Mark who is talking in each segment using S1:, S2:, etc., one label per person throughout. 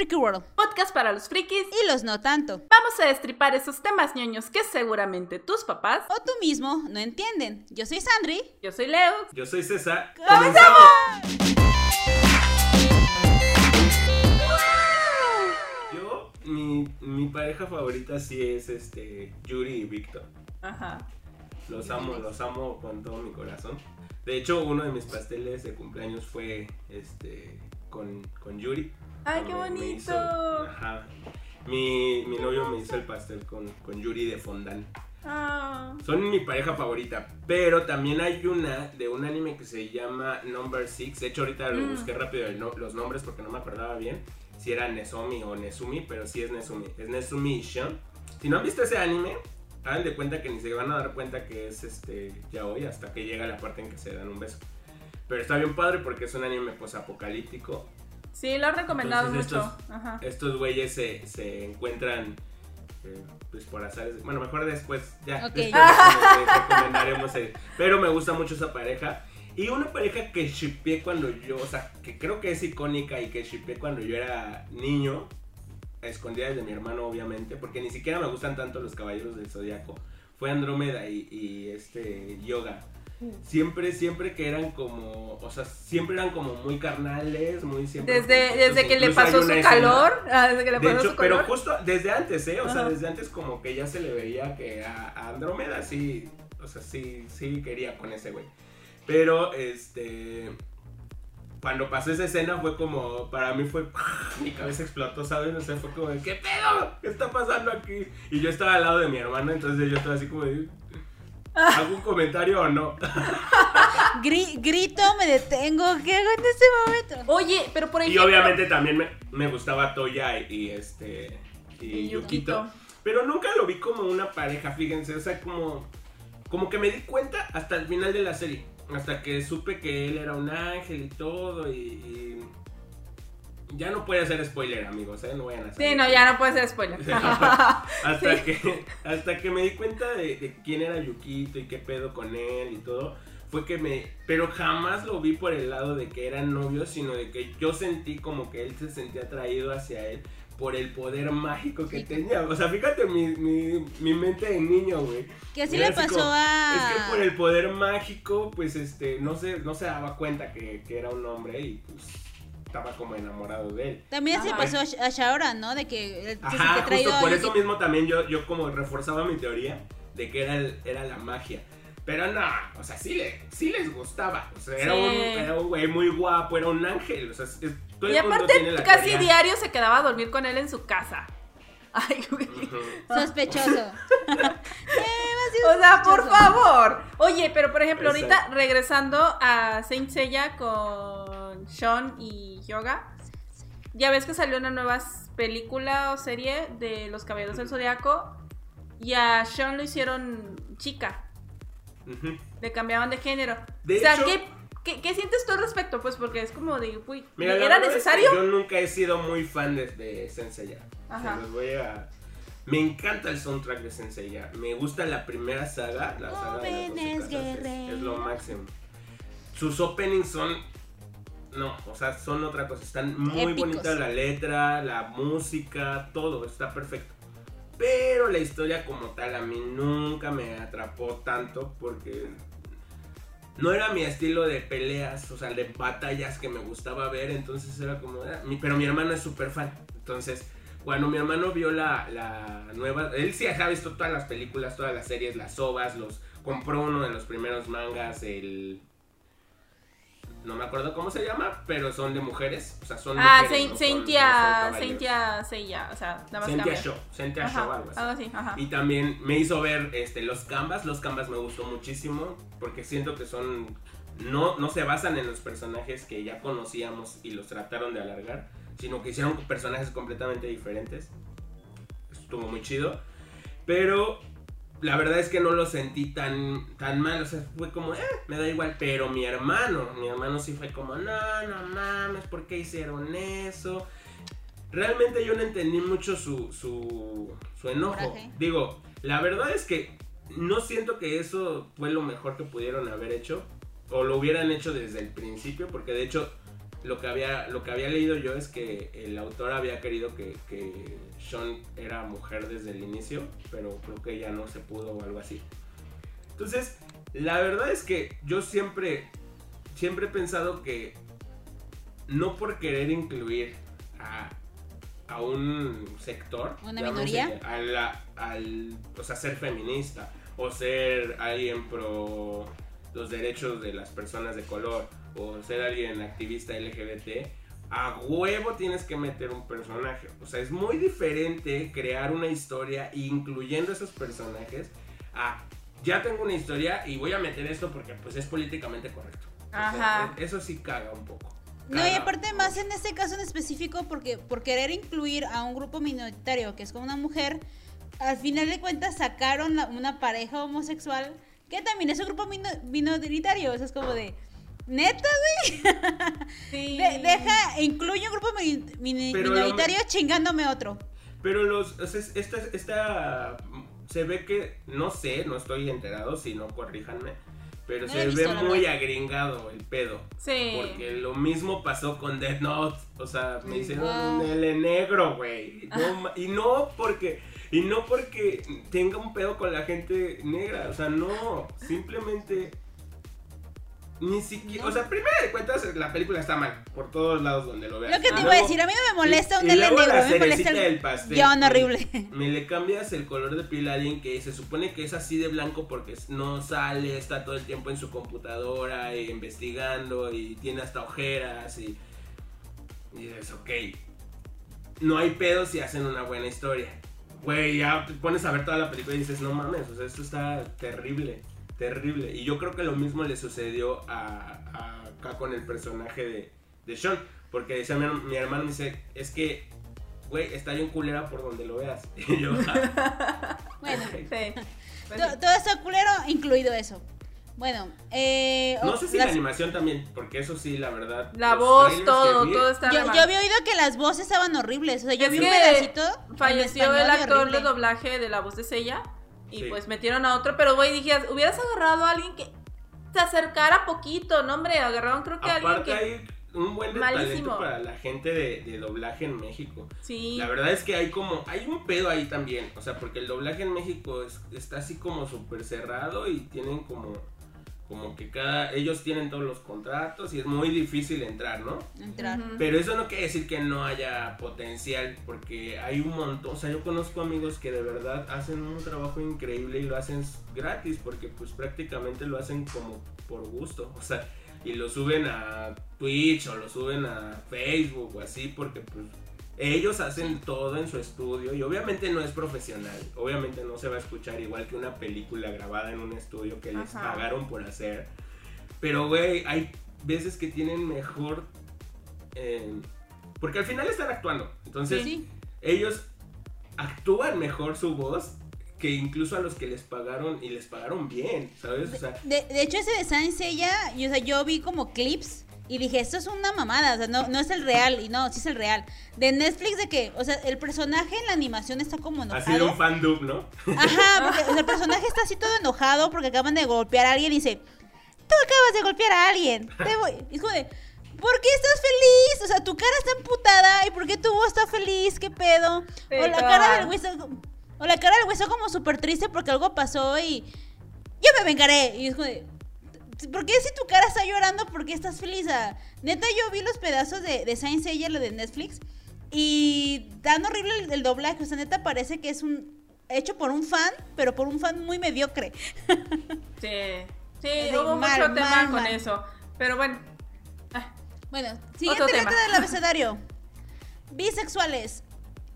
S1: Freaky World.
S2: Podcast para los frikis.
S1: Y los no tanto.
S2: Vamos a destripar esos temas ñoños que seguramente tus papás
S1: o tú mismo no entienden. Yo soy Sandri.
S2: Yo soy Leo.
S3: Yo soy César.
S2: ¡Comenzamos!
S3: Yo, mi, mi pareja favorita sí es este Yuri y Víctor.
S2: Ajá.
S3: Los amo, los amo con todo mi corazón. De hecho, uno de mis pasteles de cumpleaños fue este con, con Yuri.
S2: ¡Ay, qué
S3: Me- me
S2: bonito!
S3: hizo- ajá. Mi, mi novio me hizo el pastel con, con Yuri de fondant.
S2: Ah.
S3: Son mi pareja favorita, pero también hay una de un anime que se llama Number Six. De hecho, ahorita lo
S2: Mm.
S3: busqué rápido no- los nombres porque no me acordaba bien si era Nezomi o Nezumi, pero sí es Nezumi. Es Nezumi y Shun. Si no han visto ese anime, hagan de cuenta que ni se van a dar cuenta que es este ya hoy hasta que llega la parte en que se dan un beso. Pero está bien padre porque es un anime posapocalíptico.
S2: Sí, lo has recomendado
S3: Entonces,
S2: mucho. Ajá.
S3: Estos güeyes se, se encuentran eh, pues por azares. Bueno, mejor después ya.
S1: Ok.
S3: después les recomendaremos el- Pero me gusta mucho esa pareja. Y una pareja que shippé cuando yo, o sea, que creo que es icónica y que shippé cuando yo era niño, a escondidas de mi hermano, obviamente, porque ni siquiera me gustan tanto los caballeros del zodiaco. Fue Andrómeda y, y este Yoga. Siempre, siempre que eran como, o sea, siempre eran como muy carnales, muy siempre.
S2: Desde, desde que le pasó su calor. ah, desde que le
S3: de
S2: pasó
S3: hecho,
S2: su
S3: pero justo desde antes, ¿eh? O sea, desde antes como que ya se le veía que a, Andrómeda sí, o sea, sí, sí quería con ese güey. Pero, este, cuando pasó esa escena fue como, para mí fue, mi cabeza explotó, ¿sabes? O sea, fue como, de, ¿qué pedo? ¿Qué está pasando aquí? Y yo estaba al lado de mi hermano, entonces yo estaba así como de, ¿algún comentario o no?
S1: Gri- grito, me detengo. ¿Qué hago en este momento?
S2: Oye, pero por
S3: Y
S2: ejemplo.
S3: obviamente también me, me gustaba Toya y, y este, y,
S2: Y
S3: Yukito.
S2: Yukito.
S3: Pero nunca lo vi como una pareja, fíjense, o sea, como, como que me di cuenta hasta el final de la serie. Hasta que supe que él era un ángel y todo, y, y ya no puede hacer spoiler, amigos, ¿eh? No vayan a
S2: Sí, no, ya no puede ser spoiler.
S3: hasta, que, hasta que me di cuenta de, de quién era Yukito y qué pedo con él y todo, fue que me... Pero jamás lo vi por el lado de que eran novios, sino de que yo sentí como que él se sentía atraído hacia él por el poder mágico que
S1: Sí.
S3: tenía. O sea, fíjate mi, mi, mi mente de niño, güey.
S1: Que así le pasó
S3: como,
S1: a.
S3: Es que por el poder mágico, pues este, no se, no se daba cuenta que, que era un hombre y pues estaba como enamorado de él.
S1: También
S2: Ajá.
S1: pasó a Sh- a Shaoran, ¿no? De que eh, se
S3: Ajá, justo por eso mismo también yo, yo como reforzaba mi teoría de que era, el- era la magia. Pero no, o sea, sí, le, sí les gustaba. O sea, era,
S2: Sí.
S3: un, era un güey muy guapo, era un ángel. O sea, es- todo
S2: Y
S3: el mundo
S2: aparte,
S3: tiene la
S2: casi
S3: teoría.
S2: diario se quedaba a dormir con él en su casa. Ay, güey.
S1: Sospechoso.
S2: O sea, por favor. Oye, pero por ejemplo, ahorita regresando a Saint Seiya con Sean y Yoga. Ya ves que salió una nueva película o serie de Los Caballeros del Zodiaco. Y a Sean lo hicieron chica. Le cambiaban de género.
S3: De
S2: o sea,
S3: hecho-
S2: ¿qué, qué, qué sientes tú al respecto? Pues porque es como de, uy,
S3: Mira,
S2: ¿era
S3: verdad es que
S2: necesario?
S3: yo nunca he sido muy fan de, de Senseiya.
S2: Ajá.
S3: Se los voy a... Me encanta el soundtrack de Senseiya. Me gusta la primera saga, la saga de las es- lo máximo. Sus openings son... No, o sea, son otra cosa. Están muy
S1: Épicos.
S3: bonitas la letra, la música, todo. Está perfecto. Pero la historia como tal a mí nunca me atrapó tanto porque no era mi estilo de peleas, o sea, de batallas que me gustaba ver, entonces era como, ah, pero mi hermano es súper fan, entonces cuando mi hermano vio la, la nueva, él sí ha visto todas las películas, todas las series, las ovas, los compró uno de los primeros mangas, el... No me acuerdo cómo se llama, pero son de mujeres, o sea, son
S2: Ah,
S3: mujeres,
S2: Saint,
S3: no.
S2: Saintia Seiya, o sea, nada más
S3: Sentia. Show, Sentia Show, algo así.
S2: algo así, ajá.
S3: Y también me hizo ver este, los canvas. Los canvas me gustó muchísimo porque siento que son. No, no se basan en los personajes que ya conocíamos y los trataron de alargar, sino que hicieron personajes completamente diferentes. Estuvo muy chido. Pero la verdad es que no lo sentí tan, tan mal. O sea, fue como, eh, me da igual. Pero mi hermano, mi hermano sí fue como, no, no mames, ¿por qué hicieron eso? Realmente yo no entendí mucho su, su, su enojo. Digo, la verdad es que no siento que eso fue lo mejor que pudieron haber hecho. O lo hubieran hecho desde el principio. Porque de hecho, lo que había, lo que había leído yo es que el autor había querido que, que Sean era mujer desde el inicio, pero creo que ya no se pudo o algo así. Entonces, la verdad es que yo siempre, siempre he pensado que no por querer incluir a, a un sector,
S1: ¿Una minoría?
S3: a la- al, o sea, ser feminista o ser alguien pro los derechos de las personas de color o ser alguien activista LGBT, a huevo tienes que meter un personaje. O sea, es muy diferente crear una historia incluyendo esos personajes a ya tengo una historia y voy a meter esto porque pues es políticamente correcto. O sea,
S2: Ajá.
S3: eso sí caga un poco.
S1: No, y aparte más en este caso en específico, porque por querer incluir a un grupo minoritario, que es como una mujer, al final de cuentas sacaron una pareja homosexual, que también es un grupo mino- minoritario, o sea, es como de, neta, güey,
S2: Sí.
S1: De- deja, incluye un grupo
S3: lo
S1: minoritario chingándome otro.
S3: Pero los, o sea, esta, esta, se ve que, no sé, no estoy enterado, si no corríjanme, pero
S1: No
S3: se ve muy
S1: verdad.
S3: agringado el pedo.
S2: Sí.
S3: Porque lo mismo pasó con Death Note. O sea, me hicieron
S1: Ah.
S3: un L negro, güey. No ma- y no porque. Y no porque tenga un pedo con la gente negra. O sea, no. Simplemente. Ni siquiera. O sea, primero de cuentas, la película está mal. Por todos lados donde lo veas.
S1: Lo que te iba a decir, a mí no me molesta un
S3: y
S1: negro,
S3: la
S1: me molesta el
S3: del pastel.
S1: guion
S3: Me-
S1: horrible.
S3: Me le cambias el color de piel a alguien que se supone que es así de blanco porque no sale, está todo el tiempo en su computadora e investigando y tiene hasta ojeras y, y dices, ok, no hay pedo si hacen una buena historia. Güey, ya te pones a ver toda la película y dices, no mames, o sea, esto está terrible, terrible. Y yo creo que lo mismo le sucedió a, a- acá con el personaje de, de Sean, porque decía mi, mi hermano, me dice, es que, güey, está bien culera por donde lo veas. Y yo, "Ah,
S1: Bueno,
S3: ok".
S2: Sí. Pues
S1: to-
S2: sí.
S1: todo está culero, incluido eso. Bueno, eh,
S3: No sé si
S1: las-
S3: la animación también, porque eso sí, la verdad.
S2: La voz, todo,
S3: vi-
S2: todo está
S1: yo, yo había oído que las voces estaban horribles. O sea, yo
S2: Es
S1: vi un pedacito.
S2: Falleció
S1: español
S2: el actor
S1: horrible.
S2: de doblaje de la voz de Sella. Y
S3: Sí.
S2: pues metieron a otro. Pero, güey, dije, hubieras agarrado a alguien que se acercara poquito. No, hombre, agarraron creo que a alguien
S3: Aparte
S2: que.
S3: hay un buen talento para la gente de, de doblaje en México.
S2: Sí.
S3: La verdad es que hay como, hay un pedo ahí también, o sea, porque el doblaje en México es- está así como súper cerrado y tienen como, como que cada, ellos tienen todos los contratos y es muy difícil entrar, ¿no?
S1: Entrar.
S2: Ujú.
S3: Pero eso no quiere decir que no haya potencial, porque hay un montón, o sea, yo conozco amigos que de verdad hacen un trabajo increíble y lo hacen gratis, porque pues prácticamente lo hacen como por gusto, o sea, y lo suben a Twitch o lo suben a Facebook o así, porque pues ellos hacen todo en su estudio y obviamente no es profesional, obviamente no se va a escuchar igual que una película grabada en un estudio que les
S2: Ajá.
S3: pagaron por hacer. Pero, güey, hay veces que tienen mejor... eh, porque al final están actuando. Entonces,
S1: Sí.
S3: ellos actúan mejor su voz que incluso a los que les pagaron y les pagaron bien, ¿sabes? O sea,
S1: De, de hecho, ese de Saint Seiya, yo, o sea, yo vi como clips y dije, esto es una mamada, o sea, no, no es el real, y no, sí es el real. De Netflix, de que, o sea, el personaje en la animación está como
S3: ha sido un
S1: enojado.
S3: fan dub, ¿no?
S1: Ajá, porque o sea, el personaje está así todo enojado porque acaban de golpear a alguien y dice, tú acabas de golpear a alguien, te voy. Y es como de, ¿por qué estás feliz? O sea, tu cara está emputada y ¿por qué tu voz está feliz? ¿Qué pedo? O la cara del güey está, o la cara del güey está como súper triste porque algo pasó y yo me vengaré. Y es como de, ¿por qué si tu cara está llorando, por qué estás feliz? Ah, neta, yo vi los pedazos de, de Saint Seiya, lo de Netflix, y tan horrible el, el doblaje. O sea, neta, parece que es un hecho por un fan, pero por un fan muy mediocre.
S2: Sí. Sí,
S1: Sí,
S2: hubo
S1: mal,
S2: mucho tema
S1: mal,
S2: con
S1: mal.
S2: eso. Pero bueno. ah,
S1: Bueno, siguiente letra del abecedario. Bisexuales.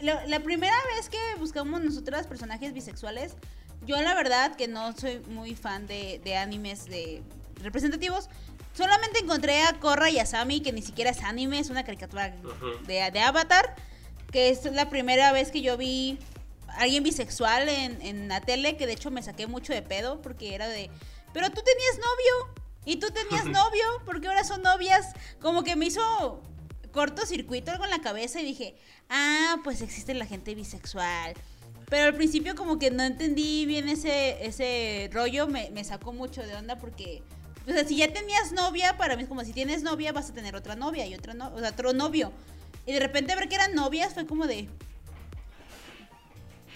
S1: La, la primera vez que buscamos nosotras personajes bisexuales, yo la verdad que no soy muy fan de, de animes de representativos. Solamente encontré a Korra y a Sami, que ni siquiera es anime, es una caricatura de, de Avatar, que es la primera vez que yo vi a alguien bisexual en, en la tele, que de hecho me saqué mucho de pedo, porque era de, pero tú tenías novio, y tú tenías novio, porque ahora son novias, como que me hizo cortocircuito algo en la cabeza y dije, ah, pues existe la gente bisexual. Pero al principio como que no entendí bien ese, ese rollo, me, me sacó mucho de onda porque O sea, si ya tenías novia, para mí es como si tienes novia, vas a tener otra novia y otra no, o sea, otro novio. Y de repente ver que eran novias fue como de.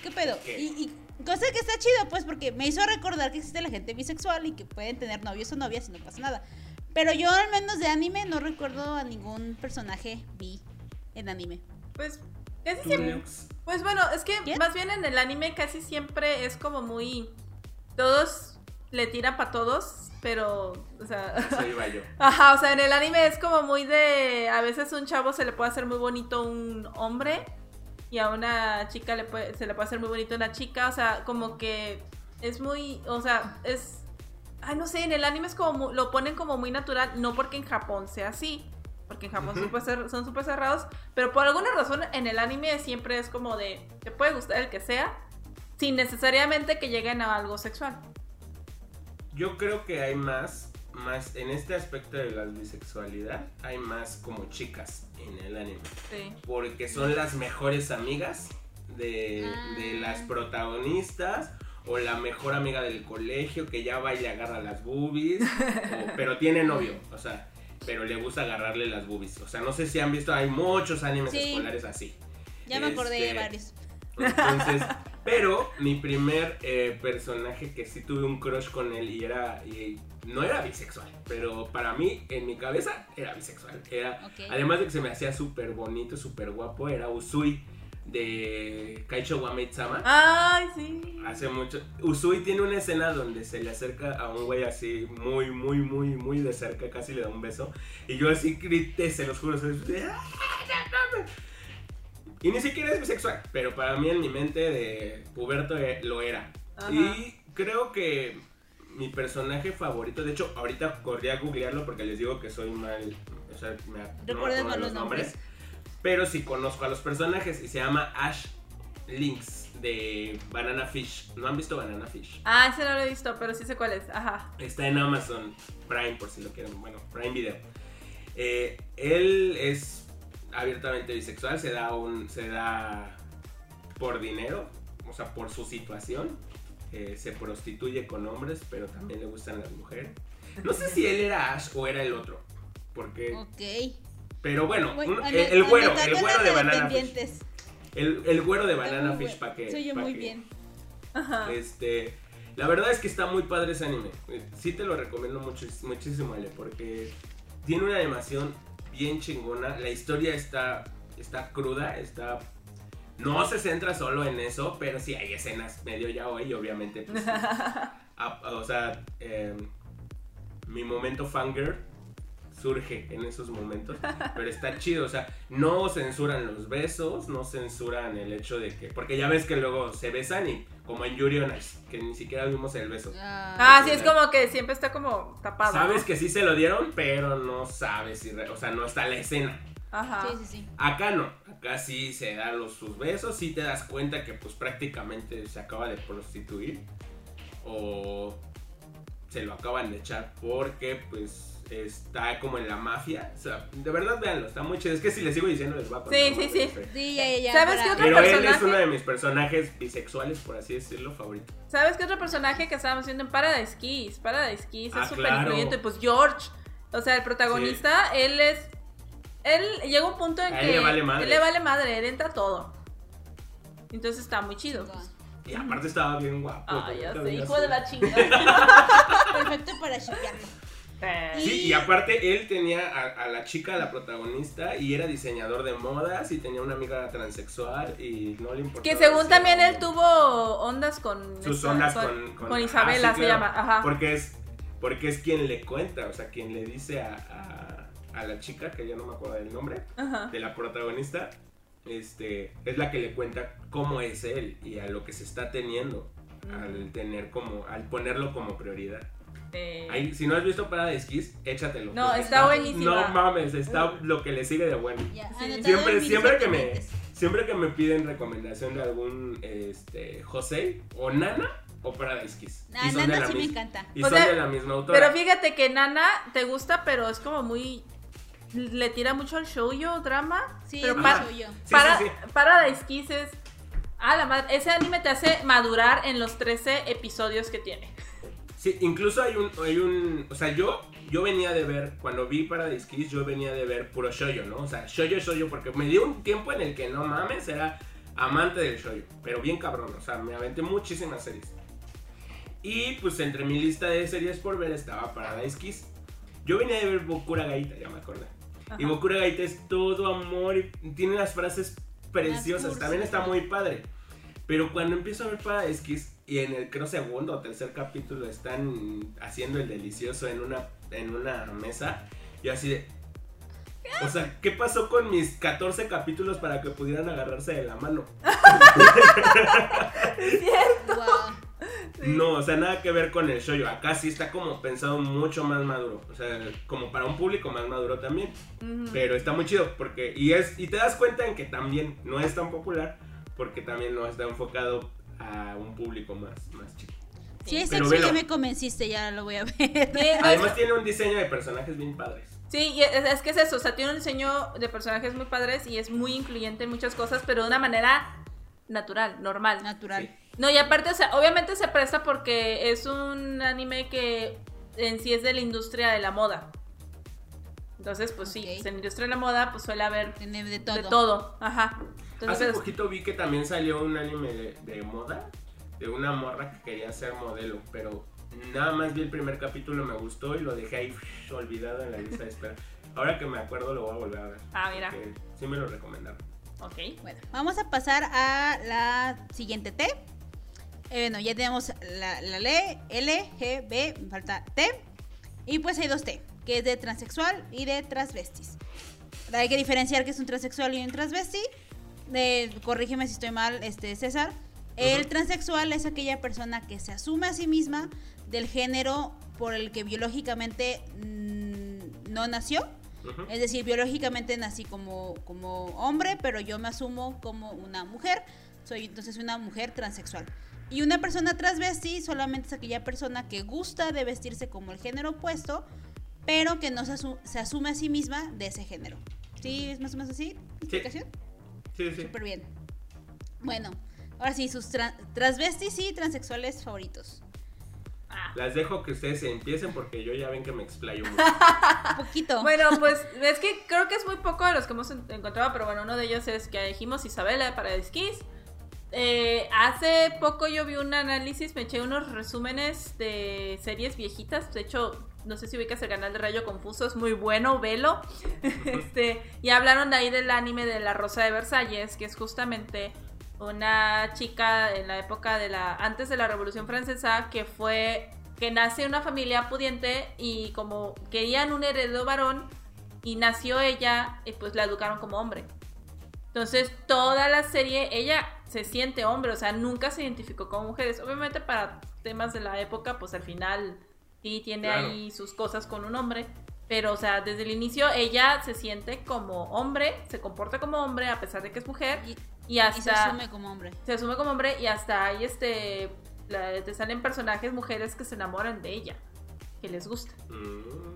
S1: ¿Qué pedo?
S3: ¿Qué?
S1: Y, y cosa que está chido, pues, porque me hizo recordar que existe la gente bisexual y que pueden tener novios o novias y no pasa nada. Pero yo, al menos de anime, no recuerdo a ningún personaje bi en anime.
S2: Pues casi siempre. Pues bueno, es que más bien en el anime casi siempre es como muy. Todos le tiran para todos, pero. O sea.
S3: Eso iba yo.
S2: Ajá, o sea, en el anime es como muy de. A veces un chavo se le puede hacer muy bonito un hombre. Y a una chica le puede, se le puede hacer muy bonito una chica. O sea, como que es muy. O sea, es. Ay, no sé, en el anime es como. lo ponen como muy natural. No porque en Japón sea así. Porque en Japón súper cer- son súper cerrados. Pero por alguna razón en el anime siempre es como de. Te puede gustar el que sea. Sin necesariamente que lleguen a algo sexual.
S3: Yo creo que hay más, más en este aspecto de la bisexualidad, hay más como chicas en el anime.
S2: Sí.
S3: Porque son las mejores amigas de, de
S1: Ah.
S3: las protagonistas. O la mejor amiga del colegio que ya va y le agarra las boobies. o- pero tiene novio, o sea, pero le gusta agarrarle las boobies. O sea, no sé si han visto, hay muchos animes
S1: Sí.
S3: escolares así.
S1: Ya me acordé de
S3: Este,
S1: varios.
S3: Entonces, pero mi primer eh, personaje que sí tuve un crush con él y era. y no era bisexual, pero para mí, en mi cabeza, era bisexual. Era. Además de que se me hacía súper bonito, súper guapo, era Usui de Kaicho wa Maid-sama.
S2: Ay, sí.
S3: Hace mucho. Usui tiene una escena donde se le acerca a un güey así, muy, muy, muy, muy de cerca, casi le da un beso. Y yo así grité, se los juro. se los- ¡Ah, no! Y ni siquiera es bisexual, pero para mí en mi mente de puberto eh, lo era.
S2: Ajá.
S3: Y creo que mi personaje favorito, de hecho, ahorita corrí a googlearlo porque les digo que soy mal. O sea, me, no me
S1: ¿Recuerdas
S3: acuerdo
S1: mal
S3: de
S1: los nombres?
S3: Pero sí conozco a los personajes y se llama Ash Lynx de Banana Fish. ¿No han visto Banana Fish?
S2: Ah, ese no lo he visto, pero sí sé cuál es. Ajá.
S3: Está en Amazon Prime por si lo quieren. Bueno, Prime Video. Eh, él es abiertamente bisexual, se da un. se da por dinero, o sea, por su situación. Eh, se prostituye con hombres, pero también le gustan las mujeres. No sé si él era Ash o era el otro. Porque.
S1: Ok.
S3: Pero bueno,
S1: Muy-
S3: un-
S1: ano-
S3: el, el güero, el güero de Banana Fish. El, el güero de Banana Fish, para que.
S1: Se oye muy
S3: que-
S1: bien.
S2: Ajá.
S3: Este, la verdad es que está muy padre ese anime. Eh, Sí te lo recomiendo mucho, muchísimo, Ale, porque tiene una animación bien chingona. La historia está, está cruda, está... No se centra solo en eso, pero sí hay escenas medio ya hoy, obviamente. pues, a- a- o sea, eh, mi momento fangirl surge en esos momentos, pero está chido, o sea, no censuran los besos, no censuran el hecho de que, porque ya ves que luego se besan y como en Yuri on Ice, que ni siquiera vimos el beso.
S2: Ah, sí, es como que siempre está como tapado.
S3: Sabes
S2: ¿no?
S3: que sí se lo dieron, pero no sabes si, re- o sea, no está la escena.
S2: Ajá.
S1: Sí, sí, sí.
S3: Acá no, acá sí se dan los, sus besos, sí te das cuenta que pues prácticamente se acaba de prostituir o se lo acaban de echar porque pues está como en la mafia. O sea, de verdad véanlo, está muy chido. Es que si les sigo diciendo les va a contar.
S2: Sí, sí, sí.
S1: ya, ya.
S2: ¿Sabes
S1: para-
S2: qué otro
S3: Pero él es uno de mis personajes bisexuales, por así decirlo, favorito.
S2: ¿Sabes qué otro personaje que estábamos viendo en Paradise Kiss? Paradise Kiss
S3: Ah,
S2: es súper
S3: claro.
S2: influyente. Pues George, o sea, el protagonista, él es. Él llega un punto en
S3: A
S2: que.
S3: él le vale madre.
S2: él le vale madre, él entra todo. Entonces está muy chido. pues.
S3: Y aparte estaba bien guapo.
S2: Ah, ya sé, hijo
S3: su-
S2: de la chingada.
S1: Perfecto para shipearlo.
S3: Sí, y aparte él tenía a, a la chica, la protagonista, y era diseñador de modas y tenía una amiga transexual y no le importaba.
S2: Que según también él tuvo ondas con.
S3: sus
S2: esta-
S3: ondas con,
S2: con,
S3: ajá,
S2: Isabela,
S3: sí,
S2: se
S3: claro,
S2: llama. Ajá.
S3: Porque es, porque es quien le cuenta, o sea, quien le dice a, a, a la chica, que ya no me acuerdo del nombre,
S2: Ajá.
S3: de la protagonista, este, es la que le cuenta cómo es él y a lo que se está teniendo al tener como, al ponerlo como prioridad.
S2: Eh,
S3: Ahí, si no has visto Paradise Kiss, échatelo.
S2: No, está buenísima.
S3: No mames, está lo que le sigue de bueno.
S2: Sí.
S3: Siempre, siempre que me, siempre que me piden recomendación de algún este, José o Nana o Paradise Kiss.
S1: Ah,
S3: y son, de
S1: Nana
S3: la,
S1: sí me encanta.
S3: y
S2: O
S3: son
S2: sea,
S3: de la misma autora.
S2: Pero fíjate que Nana te gusta, pero es como muy. Le tira mucho al shoujo drama.
S1: Sí,
S2: pero
S1: es
S2: para.
S3: Sí,
S2: para,
S3: sí, sí.
S2: Paradise Kiss es. Ah, la madre. Ese anime te hace madurar en los 13 episodios que tiene.
S3: Sí, incluso hay un, hay un, o sea, yo, yo venía de ver, cuando vi Paradise Kiss, yo venía de ver puro shoyo, ¿no? O sea, shoyo, shoyo, porque me dio un tiempo en el que no mames, era amante del shoyo, pero bien cabrón, o sea, me aventé muchísimas series. Y pues entre mi lista de series por ver estaba Paradise Kiss. Yo venía de ver Bokura Gaita, ya me acordé. Y
S2: Ajá.
S3: Bokura Gaita es todo amor y tiene unas frases preciosas, también está muy padre. Pero cuando empiezo a ver Paradise Kiss y en el creo segundo o tercer capítulo están haciendo el delicioso en una, en una mesa, yo así de... O sea, ¿qué pasó con mis 14 capítulos para que pudieran agarrarse de la mano?
S1: Wow.
S3: No, o sea, nada que ver con el shoyo. Acá sí está como pensado mucho más maduro. O sea, como para un público más maduro también. Pero está muy chido porque y es y te das cuenta en que también no es tan popular porque también no está enfocado a un público más más chico.
S1: Si es
S3: Pero
S1: ya me convenciste, ya lo voy a ver.
S2: Sí,
S3: Además tiene un diseño de personajes bien padres.
S2: Sí, y es, es que es eso, o sea, tiene un diseño de personajes muy padres y es muy incluyente en muchas cosas, pero de una manera natural, normal.
S1: Natural.
S3: Sí.
S2: No, y aparte, o sea, obviamente se presta porque es un anime que en sí es de la industria de la moda. Entonces, pues sí, pues en la industria de la moda, pues suele haber
S1: Tiene de todo.
S2: de todo. Ajá.
S3: Hace
S2: Entonces,
S3: poquito vi que también salió un anime de, de moda de una morra que quería ser modelo, pero nada más vi el primer capítulo, me gustó y lo dejé ahí olvidado en la lista de espera. Ahora que me acuerdo lo voy a volver a ver.
S2: Ah, mira.
S3: Sí me lo recomendaron.
S2: ok.
S1: Bueno, vamos a pasar a la siguiente T. Eh, bueno, ya tenemos la, la L, L, G, B, me falta T. Y pues hay dos T, que es de transexual y de transvestis. Hay que diferenciar que es un transexual y un transvesti. Eh, corrígeme si estoy mal, este César. El
S3: Ujú.
S1: transexual es aquella persona que se asume a sí misma del género por el que biológicamente mm, no nació.
S3: Ujú.
S1: Es decir, biológicamente nací como, como hombre, pero yo me asumo como una mujer. Soy entonces una mujer transexual. Y una persona transvesti solamente es aquella persona que gusta de vestirse como el género opuesto, pero que no se, asu- se asume a sí misma de ese género. ¿Sí? ¿Es más o menos así? ¿Explicación?
S3: Sí, sí.
S1: Súper bien. Bueno, ahora sí, sus tra- transvestis y transexuales favoritos.
S2: Ah.
S3: Las dejo que ustedes empiecen porque yo ya ven que me explayo mucho.
S1: Un poquito.
S2: Bueno, pues es que creo que es muy poco de los que hemos en- encontrado, pero bueno, uno de ellos es que dijimos Isabela de Paradise Kiss. Eh, hace poco yo vi un análisis, me eché unos resúmenes de series viejitas. De hecho, no sé si ubicas el canal de Rayo Confuso, es muy bueno, velo. este, y hablaron de ahí del anime de La Rosa de Versalles, que es justamente una chica en la época de la antes de la Revolución Francesa que fue que nace en una familia pudiente y como querían un heredero varón y nació ella y pues la educaron como hombre. Entonces, toda la serie, ella se siente hombre, o sea, nunca se identificó como mujeres. Obviamente, para temas de la época, pues al final sí tiene
S3: Claro.
S2: ahí sus cosas con un hombre. Pero, o sea, desde el inicio ella se siente como hombre, se comporta como hombre a pesar de que es mujer.
S1: Y,
S2: Y hasta
S1: y se asume como hombre.
S2: se asume como hombre y hasta ahí este la- te salen personajes mujeres que se enamoran de ella, que les gusta.
S3: Mm.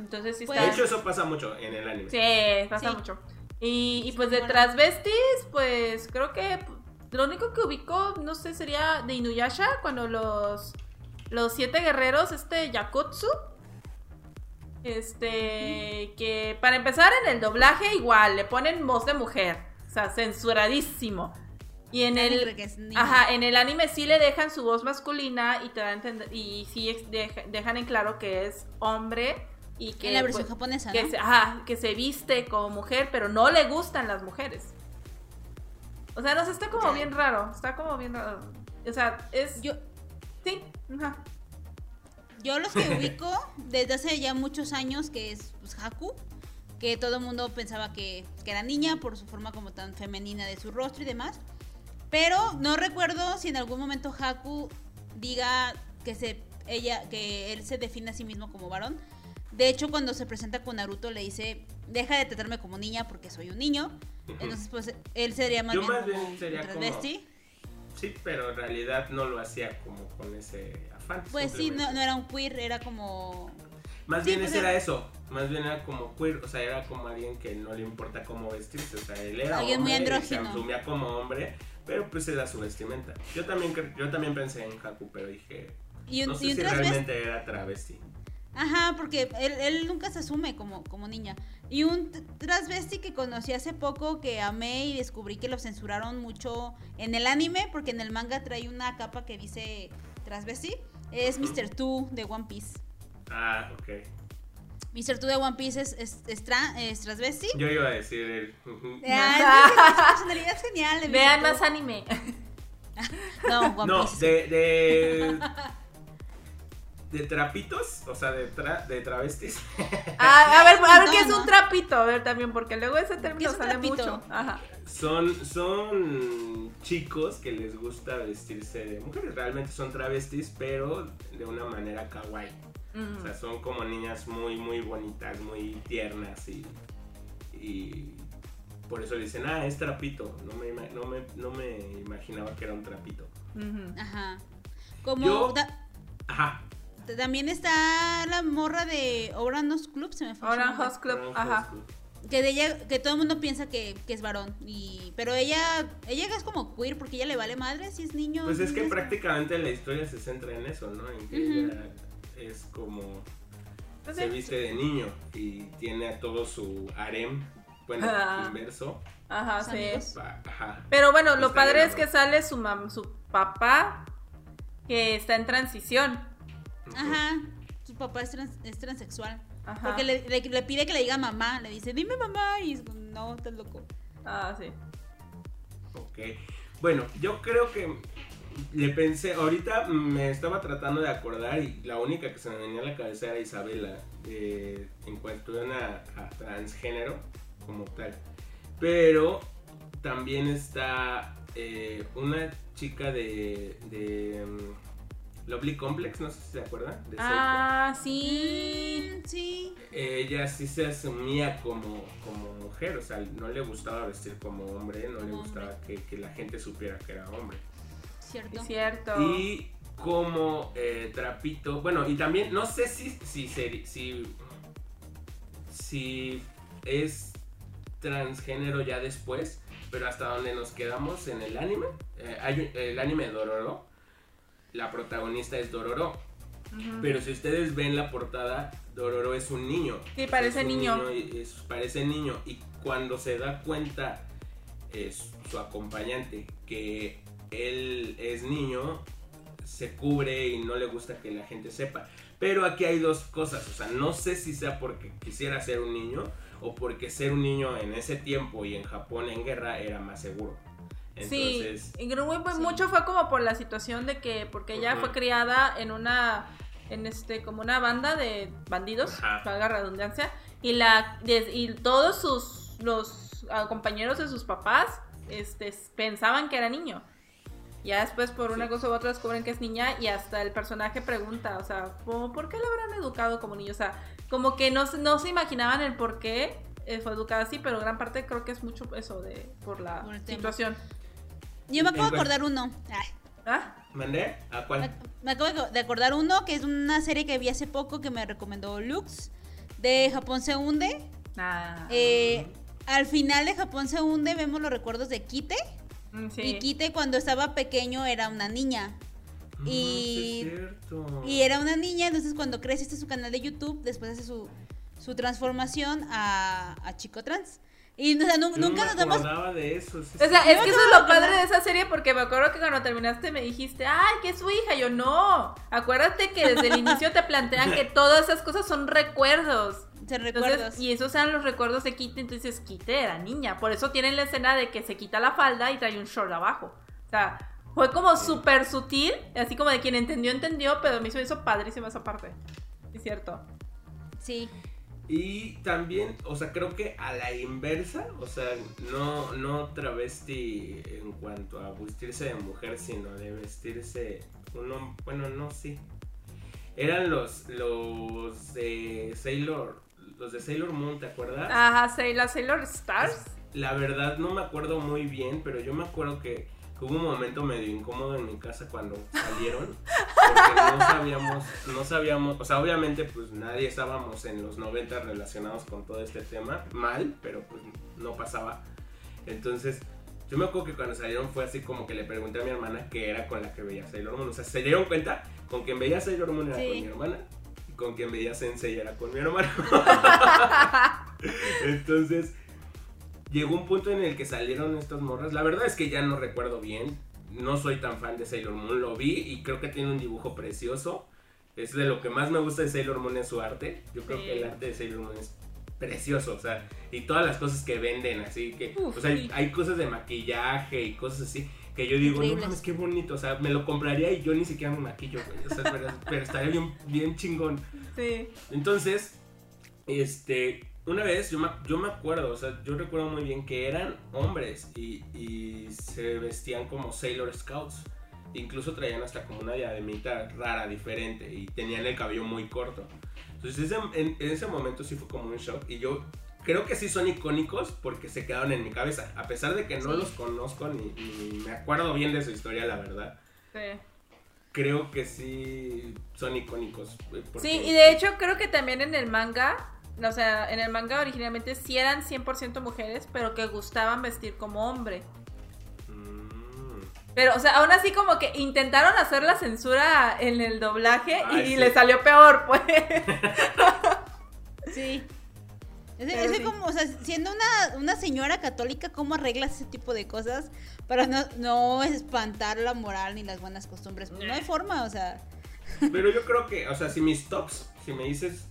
S2: Entonces sí
S1: Pues-
S3: De
S2: está.
S3: hecho, eso pasa mucho en el anime.
S2: Sí, pasa
S1: Sí.
S2: mucho. Y, y pues de
S1: bueno.
S2: transvestis, pues creo que lo único que ubico, no sé, sería de Inuyasha, cuando los, los siete guerreros, este Yakutsu, este, que para empezar en el doblaje igual, le ponen voz de mujer, o sea, censuradísimo. Y en el. Ajá, en el anime sí le dejan su voz masculina y te dan a entender, y sí dejan en claro que es hombre y que
S1: en la versión
S2: pues,
S1: japonesa,
S2: que
S1: ¿no?
S2: se, ajá, que se viste como mujer, pero no le gustan las mujeres. O sea, no sé, está como bien raro, está como bien raro. O sea, es
S1: Yo,
S2: sí, ajá.
S1: Yo los que ubico desde hace ya muchos años, que es pues, Haku, que todo el mundo pensaba que, que era niña por su forma como tan femenina de su rostro y demás. Pero no recuerdo si en algún momento Haku diga que se ella que él se define a sí mismo como varón. De hecho, cuando se presenta con Naruto le dice, "Deja de tratarme como niña porque soy un niño." Entonces, pues él sería más
S3: Yo
S1: bien
S3: más bien sería como-. Sí, pero en realidad no lo hacía como con ese afán.
S1: Pues sí, no, era un queer, era como
S3: Más
S1: Sí,
S3: bien
S1: pues
S3: ese
S1: era-
S3: era eso. Más bien era como queer, o sea, era como alguien que no le importa cómo vestirse. O sea, él era
S1: Alguien muy
S3: hombre y se
S1: andrógino.
S3: asumía como hombre, pero pues era su vestimenta. Yo también, yo también pensé en Haku, pero dije,
S1: Y un,
S3: no sé
S1: y
S3: si realmente era travesti.
S1: Ajá, porque él, él nunca se asume como, como niña. Y un transvesti que conocí hace poco, que amé y descubrí que lo censuraron mucho en el anime, porque en el manga trae una capa que dice transvesti, es Mr. Two de One Piece.
S3: Ah, ok.
S1: Mr. Two de One Piece es, es, es tra- es transvesti.
S3: Yo iba a decir el... ujú.
S1: Ah, es que su personalidad es genial.
S2: Vean más anime.
S1: No, One
S3: No,
S1: Piece.
S3: de, de... De trapitos, o sea, de, tra- de travestis.
S2: Ah, a ver, a ver
S1: No,
S2: qué es un trapito, a ver también, porque luego ese término
S1: es
S2: sale
S1: trapito?
S2: mucho. Ajá.
S3: Son, son chicos que les gusta vestirse de mujeres. Realmente son travestis, pero de una manera kawaii.
S2: Mm.
S3: O sea, son como niñas muy, muy bonitas, muy tiernas y, y por eso dicen, ah, es trapito. No me, no, me, no me imaginaba que era un trapito.
S1: Ajá. Como
S3: Yo-
S1: da-
S3: Ajá.
S1: También está la morra de Orange Club, se me fue.
S2: Orange. House Club,
S3: Orange
S2: ajá.
S3: Club.
S1: Que de ella, que todo el mundo piensa que, que es varón. Y, pero ella, ella es como queer porque ella le vale madre si es niño.
S3: Pues es que prácticamente la historia se centra en eso, ¿no? En que ella es como
S2: Pues
S3: se viste de niño y tiene a todo su harem, bueno,
S2: Ah.
S3: inverso.
S2: Ajá, sí.
S3: Ajá.
S2: Pero bueno, lo
S3: Está
S2: padre es que sale su mam su papá que está en transición.
S1: Ajá. Su papá es, trans- es transexual.
S2: Ajá.
S1: Porque le, le- le pide que le diga mamá. Le dice, dime mamá. Y no, estás loco.
S2: Ah, sí.
S3: Ok. Bueno, yo creo que le pensé, ahorita me estaba tratando de acordar y la única que se me venía a la cabeza era Isabela, eh, en cuestión a, a transgénero como tal. Pero también está eh, una chica de, de mm, Lovely Complex, no sé si se acuerdan. De Seiko.
S2: Ah, sí.
S1: Mm, sí.
S3: Ella sí se asumía como, como mujer, o sea, no le gustaba vestir como hombre, no le gustaba que, que la gente supiera que era hombre.
S1: Cierto.
S2: Es cierto.
S3: Y como eh, trapito, bueno, y también no sé si, si, si, si es transgénero ya después, pero hasta donde nos quedamos en el anime, eh, hay el anime Dororo, la protagonista es Dororo. Pero si ustedes ven la portada, Dororo es un niño.
S2: Sí, parece
S3: es
S2: niño.
S3: y es- parece niño. Y cuando se da cuenta es su acompañante que él es niño, se cubre y no le gusta que la gente sepa. Pero aquí hay dos cosas. O sea, no sé si sea porque quisiera ser un niño o porque ser un niño en ese tiempo y en Japón en guerra era más seguro. Entonces,
S2: sí, y creo que
S1: Sí.
S2: mucho fue como por la situación de que, porque ella fue criada en una, en este, como una banda de bandidos,
S3: Ajá.
S2: valga la redundancia, y la, y todos sus, los ah, compañeros de sus papás, este, pensaban que era niño. Ya después por una
S3: Sí.
S2: cosa u otra descubren que es niña y hasta el personaje pregunta, o sea, ¿por qué la habrán educado como niño? O sea, como que no, se- no se imaginaban el por qué eh, fue educada así, pero gran parte creo que es mucho eso de por la
S1: Por el tema.
S2: situación.
S1: Yo me acabo de acordar uno. Ay,
S2: ¿Ah?
S3: ¿mandé? ¿A cuál?
S1: me, me acabo de acordar uno que es una serie que vi hace poco que me recomendó Lux. De Japón se hunde.
S2: Ah.
S1: Eh, al final de Japón se hunde vemos los recuerdos de Kite.
S2: Mm, sí.
S1: Y Kite cuando estaba pequeño era una niña.
S3: Mm,
S1: y-
S3: es cierto.
S1: Y era una niña, entonces cuando crece este es su canal de YouTube, después hace su, su transformación a, a chico trans. Y o sea, nunca
S3: no
S1: nos damos...
S3: de eso. sí,
S2: O sea,
S3: sí.
S2: es que eso es lo padre de esa serie porque me acuerdo que cuando terminaste me dijiste, ay, que es su hija. Yo no. Acuérdate que desde el inicio te plantean que todas esas cosas son recuerdos.
S1: Se
S2: Entonces,
S1: recuerdos.
S2: y esos eran los recuerdos de Kite, entonces Kite era niña. Por eso tienen la escena de que se quita la falda y trae un short abajo. O sea, fue como súper sutil, así como de quien entendió, entendió, pero me hizo eso padrísimo esa parte. Es cierto.
S1: Sí.
S3: Y también, o sea, creo que a la inversa, o sea, no, no travesti en cuanto a vestirse de mujer, sino de vestirse uno, bueno, no, sí. Eran los, los de Sailor, los de Sailor Moon, ¿te acuerdas?
S2: Ajá, Sailor, Sailor Stars.
S3: La verdad no me acuerdo muy bien, pero yo me acuerdo que, que hubo un momento medio incómodo en mi casa cuando salieron, porque no sabíamos, no sabíamos, o sea, obviamente pues nadie estábamos en los 90 relacionados con todo este tema, mal, pero pues no pasaba. Entonces, yo me acuerdo que cuando salieron fue así como que le pregunté a mi hermana que era con la que veía Sailor Moon, o sea, se dieron cuenta con quien veía Sailor Moon era
S1: Sí.
S3: con mi hermana y con quien veía Sensei era con mi hermano. Entonces, llegó un punto en el que salieron estas morras. La verdad es que ya no recuerdo bien. No soy tan fan de Sailor Moon. Lo vi y creo que tiene un dibujo precioso. Es de lo que más me gusta de Sailor Moon es su arte. Yo creo
S2: Sí.
S3: que el arte de Sailor Moon es precioso. O sea, y todas las cosas que venden, así que.
S2: Uf,
S3: o sea, hay, cosas de maquillaje y cosas así. Que yo digo, no mames, qué bonito. O sea, me lo compraría y yo ni siquiera me maquillo, güey. O sea, pero, pero estaría bien, bien chingón.
S2: Sí.
S3: Entonces, este, una vez yo me, yo me acuerdo, o sea, yo recuerdo muy bien que eran hombres y, y se vestían como Sailor Scouts. Incluso traían hasta como una diademita rara, diferente y tenían el cabello muy corto. Entonces, ese- en, en ese momento sí fue como un shock y yo creo que sí son icónicos porque se quedaron en mi cabeza. A pesar de que no
S1: Sí.
S3: los conozco ni, ni me acuerdo bien de su historia, la verdad.
S2: Sí.
S3: Creo que sí son icónicos. eh, porque-
S2: Sí, y de hecho creo que también en el manga, o sea, en el manga originalmente sí eran 100% mujeres, pero que gustaban vestir como hombre.
S3: Mm.
S2: Pero, o sea, aún así como que intentaron hacer la censura en el doblaje
S3: Ay,
S2: y
S3: sí.
S2: le salió peor, pues.
S1: Sí. Ese,
S2: Pero
S1: ese
S2: sí.
S1: como, o sea, siendo una, una señora católica, ¿cómo arreglas ese tipo de cosas para no, no espantar la moral ni las buenas costumbres? Pues no hay forma, o sea.
S3: Pero yo creo que, o sea, si mis tops, si me dices,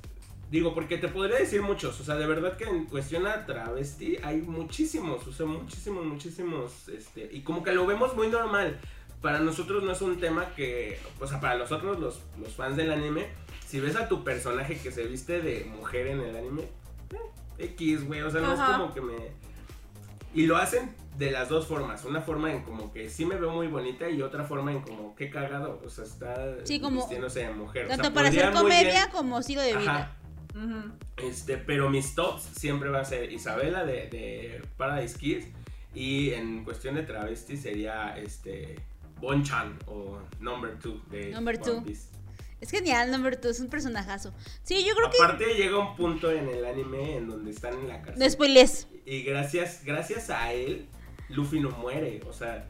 S3: digo, porque te podría decir muchos, o sea, de verdad que en cuestión a travesti hay muchísimos, o sea, muchísimos, muchísimos, este, y como que lo vemos muy normal. Para nosotros no es un tema que, o sea, para nosotros los, los fans del anime, si ves a tu personaje que se viste de mujer en el anime, eh, X, güey, o sea, no es como que me... Y lo hacen de las dos formas. Una forma en como que sí me veo muy bonita y otra forma en como qué cagado. O sea, está
S1: Sí, como-
S3: vistiéndose de mujer. O
S1: Tanto
S3: sea,
S1: para hacer comedia
S3: bien-
S1: como estilo de vida.
S3: Ajá. Este, pero mis tops siempre va a ser Isabela de, de Paradise Kiss. Y en cuestión de travesti sería este Bonchan o Number 2 de
S1: Number
S3: One
S1: Two.
S3: Piece.
S1: Es genial, Number Two, es un personajazo. Sí, yo creo que.
S3: Aparte llega un punto en el anime en donde están en la cárcel.
S1: No spoilees.
S3: Y gracias, gracias a él, Luffy no muere. O sea,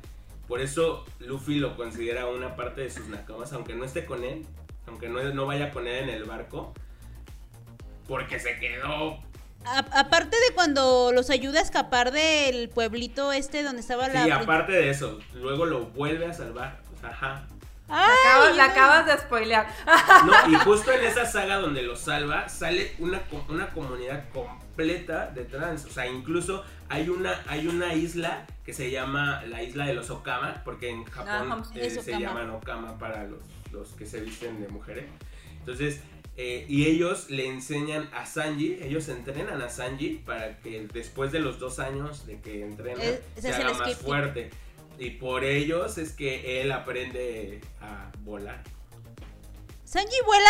S3: por eso Luffy lo considera una parte de sus nakamas, aunque no esté con él, aunque no, no vaya con él en el barco, porque se quedó.
S1: A- aparte de cuando los ayuda a escapar del pueblito este donde estaba la.
S3: Sí, aparte de eso, luego lo vuelve a salvar. O sea, ajá.
S1: Ay,
S2: Acabas-
S1: yo
S2: la acabas de spoilear.
S3: No, y justo en esa saga donde lo salva, sale una, una comunidad completa de trans. O sea, incluso hay una, hay una isla que se llama la isla de los Okama, porque en Japón
S2: Ajá,
S3: eh, se llaman Okama para los, los que se visten de mujeres. Entonces, eh, y ellos le enseñan a Sanji, ellos entrenan a Sanji para que después de los dos años de que entrena, se haga más fuerte. Y por ellos es que él aprende a volar.
S1: ¿Sanji vuela?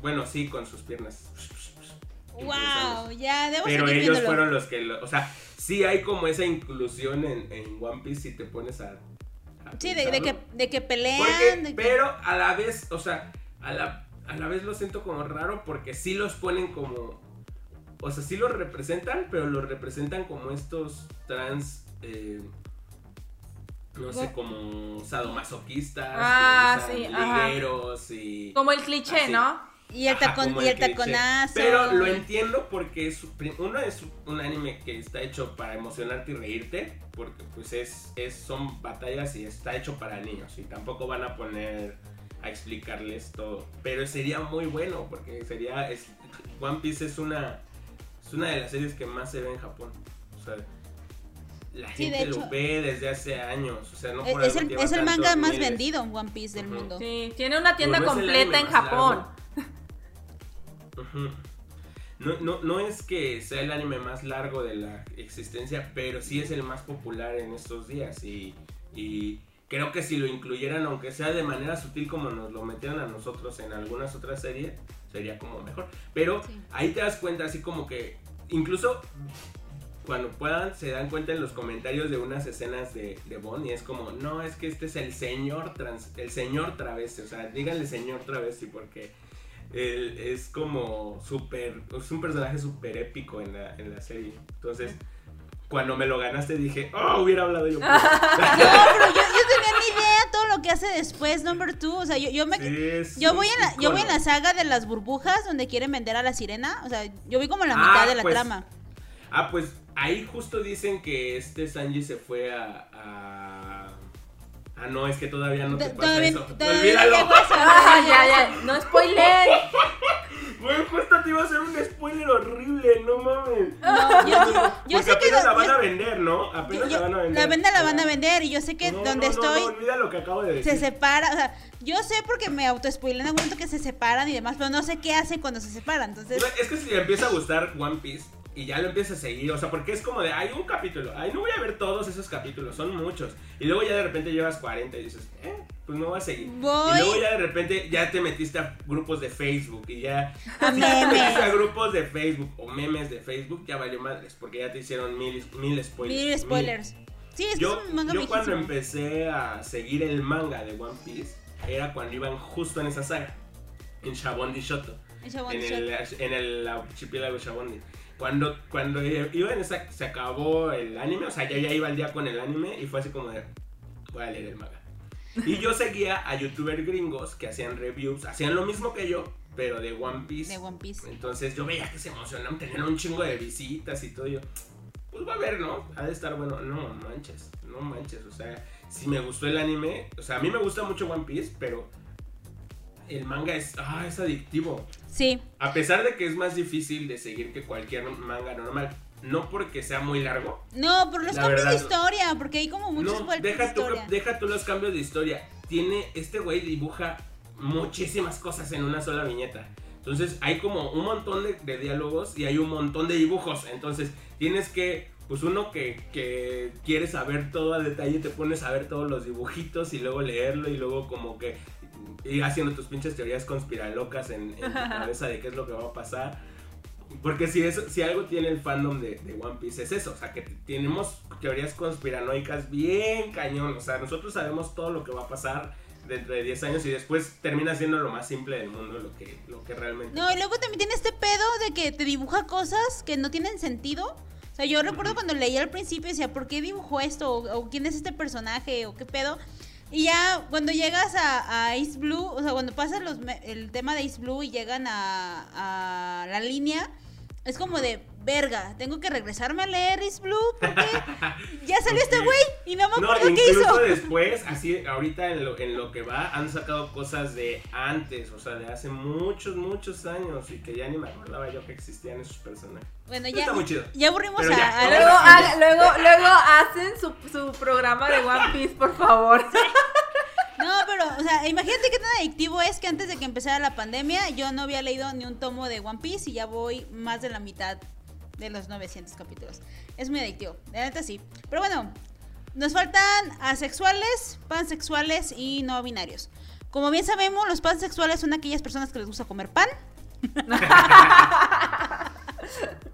S3: Bueno, sí, con sus piernas.
S1: ¡Wow! Ya, debo
S3: Pero ellos
S1: viéndolo.
S3: fueron los que, lo- o sea, sí hay como esa inclusión en, en One Piece si te pones a... a
S1: Sí, de, de que, de que pelean.
S3: Porque-
S1: de que-
S3: pero a la vez, o sea, a la, a la vez lo siento como raro porque sí los ponen como... O sea, sí los representan, pero los representan como estos trans... eh, no sé, como sadomasoquistas,
S2: Ah, sí,
S3: ligueros y...
S2: Como el cliché,
S3: Así.
S2: ¿no?
S1: Y el,
S3: Ajá, como
S1: y el taconazo.
S3: Pero lo entiendo porque es, uno es un anime que está hecho para emocionarte y reírte, porque pues es, es son batallas y está hecho para niños y tampoco van a poner a explicarles todo, pero sería muy bueno porque sería es, One Piece es una es una de las series que más se ve en Japón. O sea, la
S1: Sí,
S3: gente lo ve desde hace años, o sea, no
S1: Es,
S3: por
S1: es
S3: algo
S1: el, es el manga más
S3: miles.
S1: vendido, One Piece del mundo.
S2: Sí, tiene una tienda
S3: no
S2: completa en Japón.
S3: No, no, no es que sea el anime más largo de la existencia, pero sí es el más popular en estos días. Y, y creo que si lo incluyeran, aunque sea de manera sutil como nos lo metieron a nosotros en algunas otras series, sería como mejor. Pero
S1: Sí.
S3: ahí te das cuenta, así como que incluso cuando puedan se dan cuenta en los comentarios de unas escenas de, de Bond y es como, no, es que este es el señor trans, el señor travesti, o sea, díganle señor travesti porque él es como súper, es un personaje súper épico en la, en la serie. Entonces, cuando me lo ganaste dije, oh, hubiera hablado yo.
S1: No, pero yo, yo tenía ni idea todo lo que hace después Number Two. O sea, yo, yo me.
S3: Sí,
S1: yo voy, en la, yo voy en la saga de las burbujas donde quieren vender a la sirena. O sea, yo vi como la
S3: Ah,
S1: mitad de la
S3: pues,
S1: trama.
S3: Ah, pues ahí justo dicen que este Sanji se fue a. a... Ah, no, es que todavía no te
S1: To-
S3: pasa
S1: Todavía,
S3: eso.
S1: todavía no
S3: Olvídalo.
S2: Ah, ya. No spoiler.
S3: Güey, justo te iba a hacer un spoiler horrible, no mames.
S1: No, yo, yo
S3: Porque
S1: sé que.
S3: apenas la
S1: yo-
S3: van a vender, ¿no? Apenas
S1: yo-
S3: la van a vender.
S1: la venda la van a vender y yo sé que
S3: No,
S1: donde
S3: no,
S1: estoy
S3: No, olvida lo que acabo de decir.
S1: se separa, o sea, yo sé porque me autospoilen en algún momento que se separan y demás, pero no sé qué hacen cuando se separan, entonces
S3: Es que si le empieza a gustar One Piece y ya lo empieza a seguir, o sea, porque es como de, hay un capítulo, ay, no voy a ver todos esos capítulos, son muchos. Y luego ya de repente llevas 40 y dices, eh, pues no voy a seguir.
S1: Voy.
S3: Y luego ya de repente ya te metiste a grupos de Facebook y ya...
S1: A
S3: si ya te
S1: memes.
S3: metiste a grupos de Facebook o memes de Facebook, ya valió madres, porque ya te hicieron mil, mil spoilers.
S1: mil spoilers. Sí, es que
S3: Yo,
S1: es un manga
S3: yo cuando
S1: viejísimo.
S3: empecé a seguir el manga de One Piece, era cuando iban justo en esa saga, en Shabondi Shoto
S1: En
S3: en el, en el archipiélago Shabondi. Cuando, cuando iba en esa, se acabó el anime, o sea, yo ya iba al día con el anime y fue así como de, voy a leer el manga. Y yo seguía a youtubers gringos que hacían reviews, hacían lo mismo que yo, pero de One Piece.
S1: De One Piece.
S3: Entonces yo veía que se emocionaban, tenían un chingo de visitas y todo. Y yo, pues va a ver, ¿no? Ha de estar bueno. No manches, no manches. O sea, si me gustó el anime, o sea, a mí me gusta mucho One Piece, pero el manga es, ah, es adictivo.
S1: Sí,
S3: A pesar de que es más difícil de seguir que cualquier manga normal, no porque sea muy largo.
S1: no, por los cambios de historia, porque hay como muchos
S3: No, deja tú,
S1: historia.
S3: deja tú los cambios de historia. Tiene, este güey dibuja muchísimas cosas en una sola viñeta. Entonces hay como un montón de, de diálogos y hay un montón de dibujos. Entonces tienes que, pues uno que, que quiere saber todo a detalle, te pones a ver todos los dibujitos y luego leerlo y luego como que ir haciendo tus pinches teorías conspiralocas en, en tu cabeza de qué es lo que va a pasar. Porque si, eso, si algo tiene el fandom de, de One Piece es eso, o sea, que tenemos teorías conspiranoicas bien cañón, o sea, nosotros sabemos todo lo que va a pasar dentro de 10 años y después termina siendo lo más simple del mundo, lo que, lo que realmente...
S1: No, y luego también tiene este pedo de que te dibuja cosas que no tienen sentido. O sea, yo recuerdo cuando leí al principio y decía, ¿por qué dibujó esto? O quién es este personaje? ¿O qué pedo? Y ya cuando llegas a, a East Blue, o sea, cuando pasas los, el tema de East Blue y llegan a, a la línea, es como de, verga, tengo que regresarme a leer East Blue porque ya salió este güey y no me
S3: No,
S1: acuerdo qué
S3: incluso
S1: hizo.
S3: después, así ahorita en lo, en lo que va, han sacado cosas de antes, o sea, de hace muchos, muchos años y que ya ni me acordaba yo que existían esos personajes.
S1: Bueno,
S3: Está
S1: ya,
S3: muy chido.
S1: ya aburrimos a,
S3: ya,
S1: a-
S3: vamos
S2: Luego,
S3: a-
S2: luego, luego hacen su, su programa de One Piece, por favor.
S1: No, pero, o sea, imagínate qué tan adictivo es que antes de que empezara la pandemia yo no había leído ni un tomo de One Piece y ya voy más de la mitad de los 900 capítulos. Es muy adictivo, de neta sí. Pero bueno, nos faltan asexuales, pansexuales y no binarios. Como bien sabemos, los pansexuales son aquellas personas que les gusta comer pan.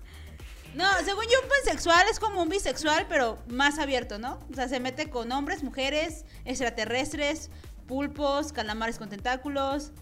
S1: No, según yo, un pansexual es como un bisexual, pero más abierto, ¿no? O sea, se mete con hombres, mujeres, extraterrestres, pulpos, calamares con tentáculos.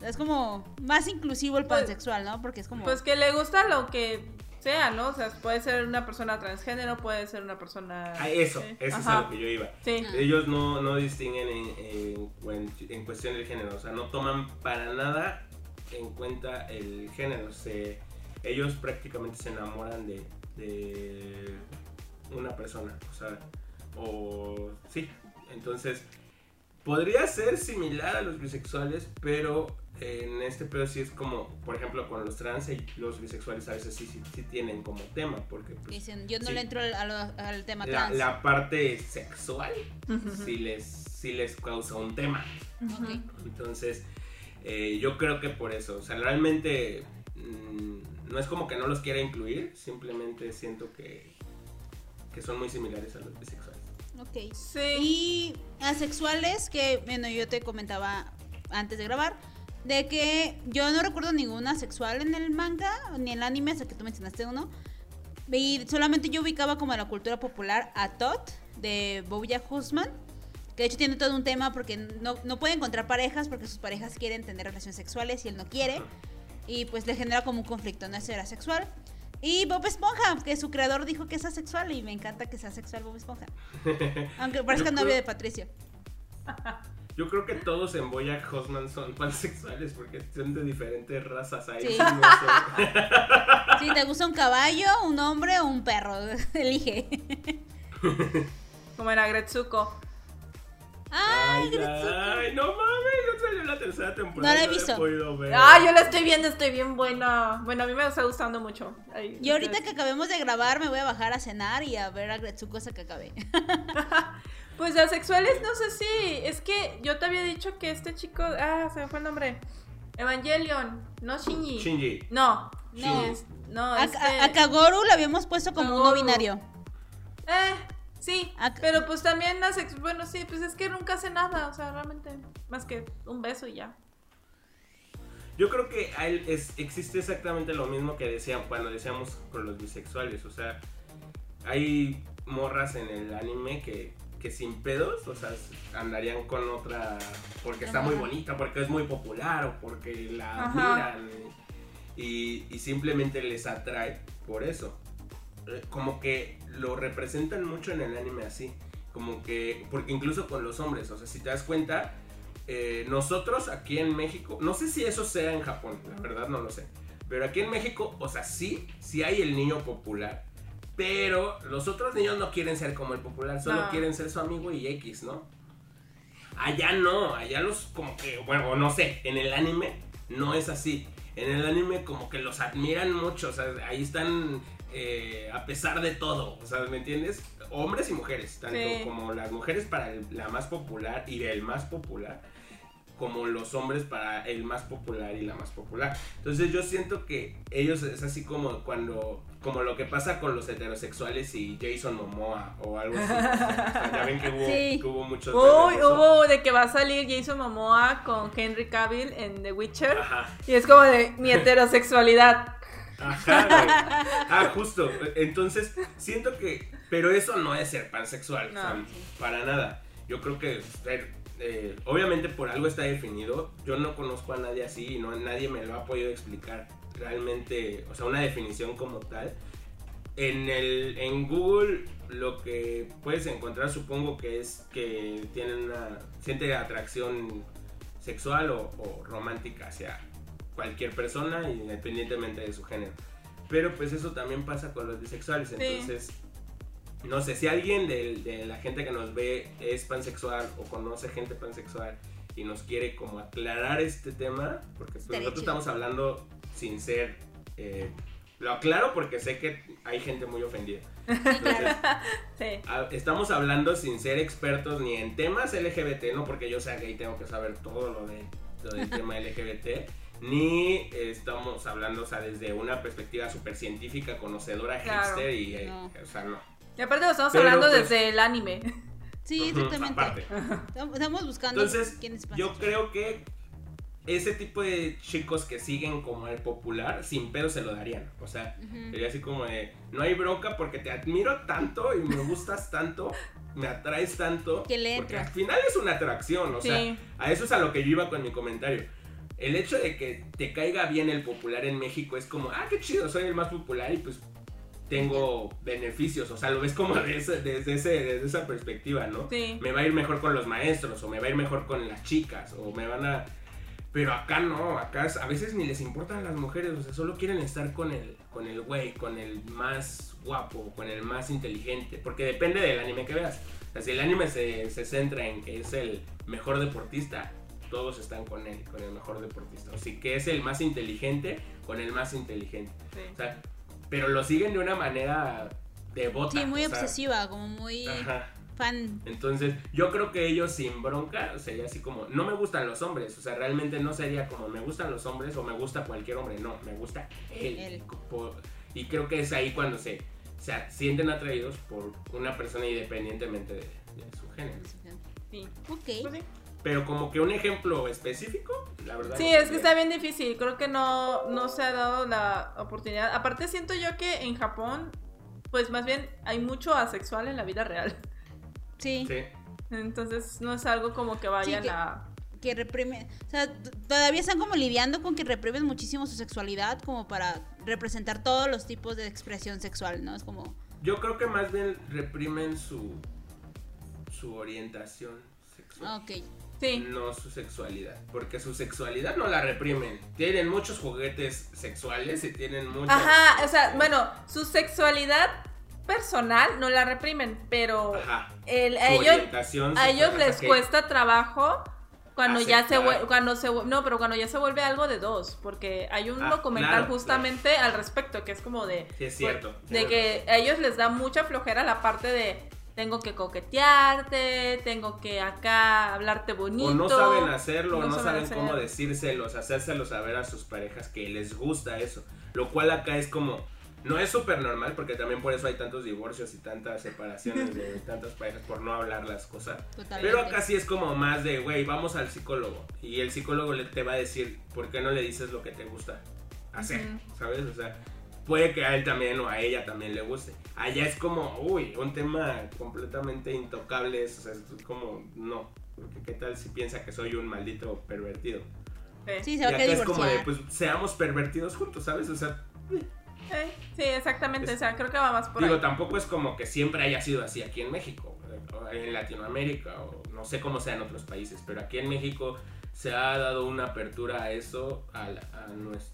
S1: Es como más inclusivo el
S2: Pues-
S1: pansexual, ¿no? Porque es como...
S2: Pues que le gusta lo que sea, ¿no? O sea, puede ser una persona transgénero, puede ser una persona...
S3: Ah, eso,
S2: sí.
S3: eso es a lo que yo iba.
S2: Sí.
S3: Ellos no, no distinguen en, en, en cuestión del género, o sea, no toman para nada en cuenta el género. Se, ellos prácticamente se enamoran de, de una persona, o sea, o sí. Entonces, podría ser similar a los bisexuales, pero en este pedo sí es como, por ejemplo, con los trans y los bisexuales a veces sí, sí, sí tienen como tema, porque pues,
S1: Dicen, yo no
S3: sí.
S1: le entro al, al- al tema
S3: la,
S1: trans.
S3: la parte sexual sí les, sí les causa un tema.
S1: Ok.
S3: Entonces, eh, yo creo que por eso, o sea, realmente mm, no es como que no los quiera incluir, simplemente siento que, que son muy similares a los bisexuales.
S1: Ok.
S2: Sí.
S1: Y asexuales, que bueno, yo te comentaba antes de grabar, de que yo no recuerdo ninguna asexual en el manga, ni en el anime, hasta que tú mencionaste uno. Y solamente yo ubicaba como en la cultura popular a Tot, de Bojack Horseman, que de hecho tiene todo un tema porque no, no puede encontrar parejas porque sus parejas quieren tener relaciones sexuales y él no quiere. Y pues le genera como un conflicto, no es ser asexual. Y Bob Esponja, que su creador dijo que es asexual y me encanta que sea asexual Bob Esponja. Aunque parezca
S3: Yo
S1: novio
S3: creo-
S1: de Patricio.
S3: Yo creo que todos en Boyack Horseman son pansexuales porque son de diferentes razas. Ahí
S1: Sí.
S3: sí no
S1: te gusta un caballo, un hombre o un perro, elige.
S2: Como era Gretsuko.
S1: Ay,
S3: Ay, ay, no mames, no salió la tercera temporada.
S1: No la he visto.
S3: podido ver.
S2: Ah, yo la estoy viendo, estoy bien buena. Bueno, a mí me está gustando mucho. Ay,
S1: Y ahorita que acabemos de grabar, me voy a bajar a cenar y a ver a Gretsuko hasta que acabe.
S2: Pues de asexuales, no sé si. Es que yo te había dicho que este chico. Ah, se me fue el nombre. Evangelion, no Shinji.
S3: Shinji.
S2: No,
S1: No.
S2: no, es- no,
S1: A,
S2: este-
S1: a- a Kagoru lo habíamos puesto como un no
S2: Kagoru.
S1: binario.
S2: Eh, sí,
S1: Ac-
S2: pero pues también asex... Bueno, sí, pues es que nunca hace nada, o sea, realmente, más que un beso y ya.
S3: Yo creo que a él es, existe exactamente lo mismo que decían cuando decíamos con los bisexuales. O sea, hay morras en el anime que, que sin pedos, o sea, andarían con otra porque está muy bonita, porque es muy popular o porque la
S2: Ajá.
S3: admiran. Y, y simplemente les atrae por eso. Eh, Como que lo representan mucho en el anime así. Como que, porque incluso con los hombres, o sea, si te das cuenta, eh, nosotros aquí en México, no sé si eso sea en Japón, la verdad no lo sé, pero aquí en México, o sea, sí, sí hay el niño popular, pero los otros niños no quieren ser como el popular, solo
S2: No.
S3: quieren ser su amigo y X, ¿no? Allá no, allá los como que, bueno, no sé, en el anime no es así. En el anime como que los admiran mucho, o sea, ahí están eh, a pesar de todo, o sea, ¿me entiendes? Hombres y mujeres, tanto
S2: Sí.
S3: como las mujeres para el- la más popular y el más popular, como los hombres para el más popular y la más popular. Entonces yo siento que ellos es así como cuando, como lo que pasa con los heterosexuales y Jason Momoa o algo así. O sea, ya ven que hubo,
S1: Sí.
S3: que hubo muchos...
S2: Uy, hubo de que va a salir Jason Momoa con Henry Cavill en The Witcher.
S3: Ajá.
S2: Y es como de mi heterosexualidad.
S3: Ajá, güey. Ah, justo. Entonces, siento que. Pero eso no es ser pansexual. para nada. Yo creo que. ser, eh, obviamente por algo está definido. Yo no conozco a nadie así y no, nadie me lo ha podido explicar realmente. O sea, una definición como tal. En, el, en Google lo que puedes encontrar supongo que es que tienen una. siente atracción sexual o, o romántica hacia cualquier persona independientemente de su género. Pero pues eso también pasa con los bisexuales. Entonces, no sé, si alguien de, de la gente que nos ve es pansexual o conoce gente pansexual y nos quiere como aclarar este tema, porque pues, nosotros
S1: chido.
S3: estamos hablando sin ser... eh, lo aclaro porque sé que hay gente muy ofendida. Entonces,
S2: Sí.
S3: Estamos hablando sin ser expertos ni en temas LGBT, no porque yo sea gay tengo que saber todo lo, de, lo del tema LGBT, ni estamos hablando, o sea, desde una perspectiva súper científica, conocedora,
S2: Claro.
S3: hipster y, eh,
S1: No.
S3: o sea, no.
S2: Y aparte lo estamos
S3: Pero,
S2: hablando
S3: pues,
S2: desde el anime.
S1: Sí, exactamente.
S3: aparte.
S1: Estamos- buscando
S3: Entonces,
S1: quién es
S3: yo creo que ese tipo de chicos que siguen como al popular, sin pedo se lo darían. O sea. Sería así como de, no hay bronca porque te admiro tanto y me gustas tanto, me atraes tanto.
S1: Que le
S3: porque al final es una atracción, o
S2: Sí.
S3: sea, a eso es a lo que yo iba con mi comentario. El hecho de que te caiga bien el popular en México es como, ah, qué chido, soy el más popular y pues tengo beneficios, o sea, lo ves como desde, desde, ese, desde esa perspectiva, ¿no?
S2: Sí.
S3: me va a ir mejor con los maestros o me va a ir mejor con las chicas o me van a pero acá no acá a veces ni les importan las mujeres o sea solo quieren estar con el con el güey con el más guapo con el más inteligente porque depende del anime que veas o sea, si el anime se, se centra en que es el mejor deportista todos están con él con el mejor deportista o si que es el más inteligente con el más inteligente
S2: sí.
S3: o sea pero lo siguen de una manera devota
S1: Sí, muy
S3: o sea,
S1: obsesiva, como muy
S3: ajá.
S1: fan.
S3: Entonces, yo creo que ellos sin bronca sería así como, no me gustan los hombres, o sea, realmente no sería como me gustan los hombres o me gusta cualquier hombre, no, me gusta él.
S1: Él.
S3: Por- y creo que es ahí cuando se, se sienten atraídos por una persona independientemente de, de su género.
S2: sí.
S1: Ok.
S2: Pues sí.
S3: Pero como que un ejemplo específico, la verdad.
S2: Sí,
S3: no
S2: es que está bien difícil. Creo que no, no se ha dado la oportunidad. Aparte, siento yo que en Japón, pues más bien hay mucho asexual en la vida real.
S1: Sí,
S3: Sí.
S2: Entonces, no es algo como que vayan
S1: que-
S2: a.
S1: que reprimen. O sea, todavía están como lidiando con que reprimen muchísimo su sexualidad como para representar todos los tipos de expresión sexual, ¿no? Es como.
S3: Yo creo que más bien reprimen su, su orientación sexual.
S1: Ok.
S2: Sí.
S3: No su sexualidad, porque su sexualidad no la reprimen. Tienen muchos juguetes sexuales y tienen muchas...
S2: Ajá, o sea, bueno, su sexualidad personal no la reprimen, pero
S3: Ajá.
S2: el- a ellos,
S3: orientación
S2: a ellos les
S3: que-
S2: cuesta trabajo cuando ya se cuando se no, pero cuando ya se vuelve algo de dos, porque hay un
S3: Ah,
S2: documental
S3: claro,
S2: justamente al respecto que es como de
S3: Sí, es cierto.
S2: de que a ellos les da mucha flojera la parte de tengo que coquetearte, tengo que acá hablarte bonito.
S3: O no saben hacerlo,
S2: no
S3: no
S2: saben
S3: saben cómo decírselos, hacérselos saber a sus parejas que les gusta eso. Lo cual acá es como, no es súper normal, porque también por eso hay tantos divorcios y tantas separaciones de tantas parejas por no hablar las cosas.
S1: Totalmente.
S3: Pero acá sí es como más de, güey, vamos al psicólogo. Y el psicólogo le, te va a decir, ¿por qué no le dices lo que te gusta hacer? ¿Sabes? O sea, puede que a él también o a ella también le guste. Allá es como, uy, un tema completamente intocable. O sea, es como, no. Porque qué tal si piensa que soy un maldito pervertido.
S2: Sí.
S1: Sí,
S3: Y
S1: se va a
S3: acá
S1: querer
S3: es como de, pues seamos pervertidos juntos, ¿sabes? O sea,
S2: Sí, sí, exactamente,
S3: Es-
S2: o sea, creo que va más por
S3: digo,
S2: ahí.
S3: tampoco es como que siempre haya sido así aquí en México, eh, o en Latinoamérica, o no sé cómo sea en otros países, pero aquí en México se ha dado una apertura a eso, a,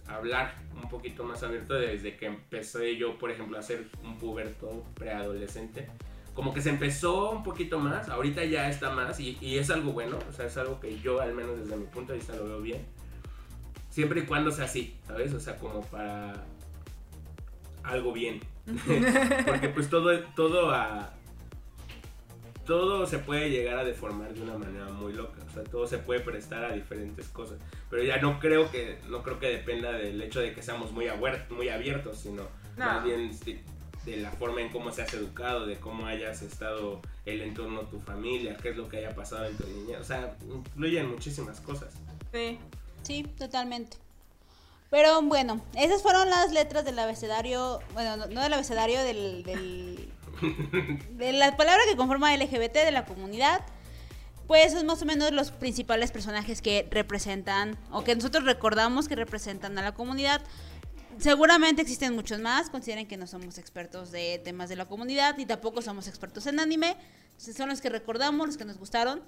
S3: a hablar un poquito más abierto desde que empecé yo, por ejemplo, a ser un puberto preadolescente. Como que se empezó un poquito más, ahorita ya está más y, y es algo bueno, o sea, es algo que yo al menos desde mi punto de vista lo veo bien. Siempre y cuando sea así, ¿sabes? O sea, como para algo bien. Porque pues todo, todo a... Todo se puede llegar a deformar de una manera muy loca, o sea, todo se puede prestar a diferentes cosas, pero ya no creo que no creo que dependa del hecho de que seamos muy abuer- muy abiertos, sino
S2: No.
S3: más bien de, de la forma en cómo seas educado, de cómo hayas estado el entorno, tu familia, qué es lo que haya pasado en tu niñez, o sea, influyen muchísimas cosas.
S2: Sí.
S1: Sí, totalmente. Pero bueno, esas fueron las letras del abecedario, bueno, no, no del abecedario, del, del- de la palabra que conforma LGBT de la comunidad. Pues son más o menos los principales personajes que representan o que nosotros recordamos que representan a la comunidad. Seguramente existen muchos más, consideren que no somos expertos de temas de la comunidad y tampoco somos expertos en anime. Entonces, son los que recordamos, los que nos gustaron.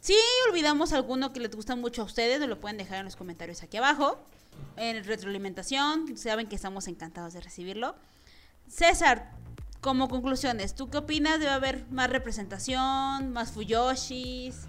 S1: Si olvidamos alguno que les gusta mucho a ustedes, nos lo pueden dejar en los comentarios aquí abajo. En retroalimentación, saben que estamos encantados de recibirlo. César, como conclusiones, ¿tú qué opinas? ¿Debe haber más representación, más Fuyoshis?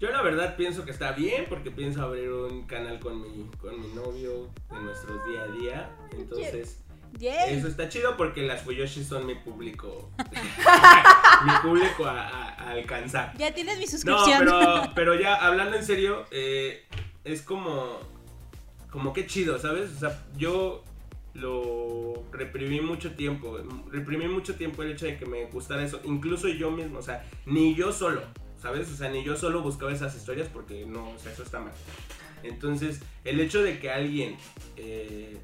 S3: Yo la verdad pienso que está bien porque pienso abrir un canal con mi, con mi novio en nuestros día a día. Entonces, eso está chido porque las Fuyoshis son mi público. mi público a, a- a alcanzar.
S1: Ya tienes mi
S3: No,
S1: suscripción.
S3: pero, pero ya hablando en serio, eh, es como, como que chido, ¿sabes? O sea, yo lo reprimí mucho tiempo, reprimí mucho tiempo el hecho de que me gustara eso, incluso yo mismo, o sea, ni yo solo, ¿sabes? O sea, ni yo solo buscaba esas historias porque no, o sea, eso está mal. Entonces, el hecho de que alguien, eh,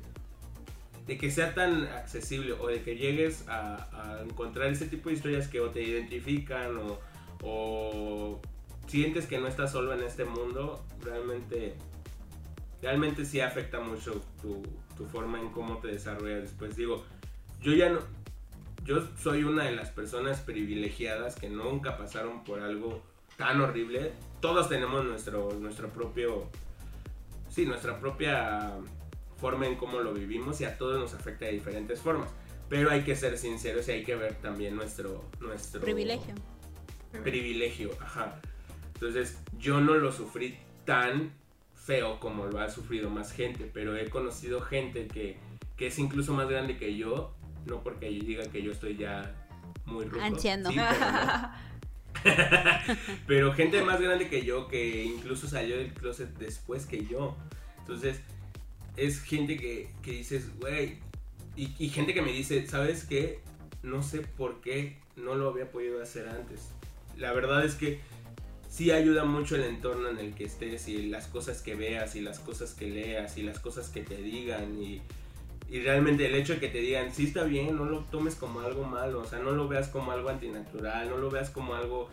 S3: de que sea tan accesible o de que llegues a, encontrar ese tipo de historias que o te identifican o, o sientes que no estás solo en este mundo, realmente, realmente sí afecta mucho tu, tu forma en cómo te desarrollas después. Digo, yo ya no, yo soy una de las personas privilegiadas que nunca pasaron por algo tan horrible. Todos tenemos nuestro, nuestro propio, sí, nuestra propia forma en cómo lo vivimos y a todos nos afecta de diferentes formas. Pero hay que ser sinceros y hay que ver también nuestro, nuestro
S1: Privilegio.
S3: privilegio, ajá. Entonces, yo no lo sufrí tan feo como lo ha sufrido más gente, pero he conocido gente que, que es incluso más grande que yo, no porque yo diga que yo estoy ya muy ruco.
S1: Anciano.
S3: sí, pero, no. Pero gente más grande que yo que incluso salió del closet después que yo. Entonces, es gente que, que dices, güey, y, y gente que me dice, ¿sabes qué? No sé por qué no lo había podido hacer antes. La verdad es que sí ayuda mucho el entorno en el que estés y las cosas que veas y las cosas que leas y las cosas que te digan y, y realmente el hecho de que te digan, sí está bien, no lo tomes como algo malo, o sea, no lo veas como algo antinatural, no lo veas como algo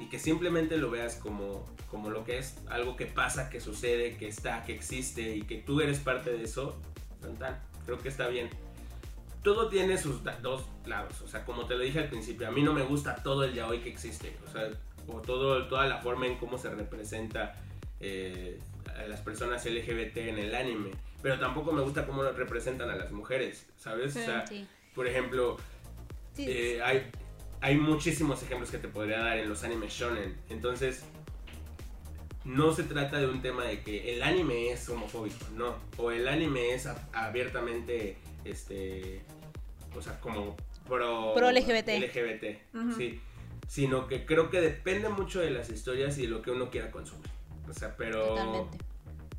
S3: y que simplemente lo veas como, como lo que es, algo que pasa, que sucede, que está, que existe y que tú eres parte de eso, tan, tan, creo que está bien. Todo tiene sus dos lados, o sea, como te lo dije al principio, a mí no me gusta todo el yaoi que existe, o sea, o todo, toda la forma en cómo se representa eh, a las personas LGBT en el anime. Pero tampoco me gusta cómo representan a las mujeres, ¿sabes?
S2: Sí,
S3: o sea,
S1: sí.
S3: por ejemplo,
S1: Sí,
S3: eh, hay, hay muchísimos ejemplos que te podría dar en los animes shonen. Entonces, no se trata de un tema de que el anime es homofóbico, no. O el anime es abiertamente, este, o sea, como pro,
S1: Pro LGBT.
S3: LGBT, sí. Sino que creo que depende mucho de las historias y de lo que uno quiera consumir. O sea, pero...
S1: Totalmente.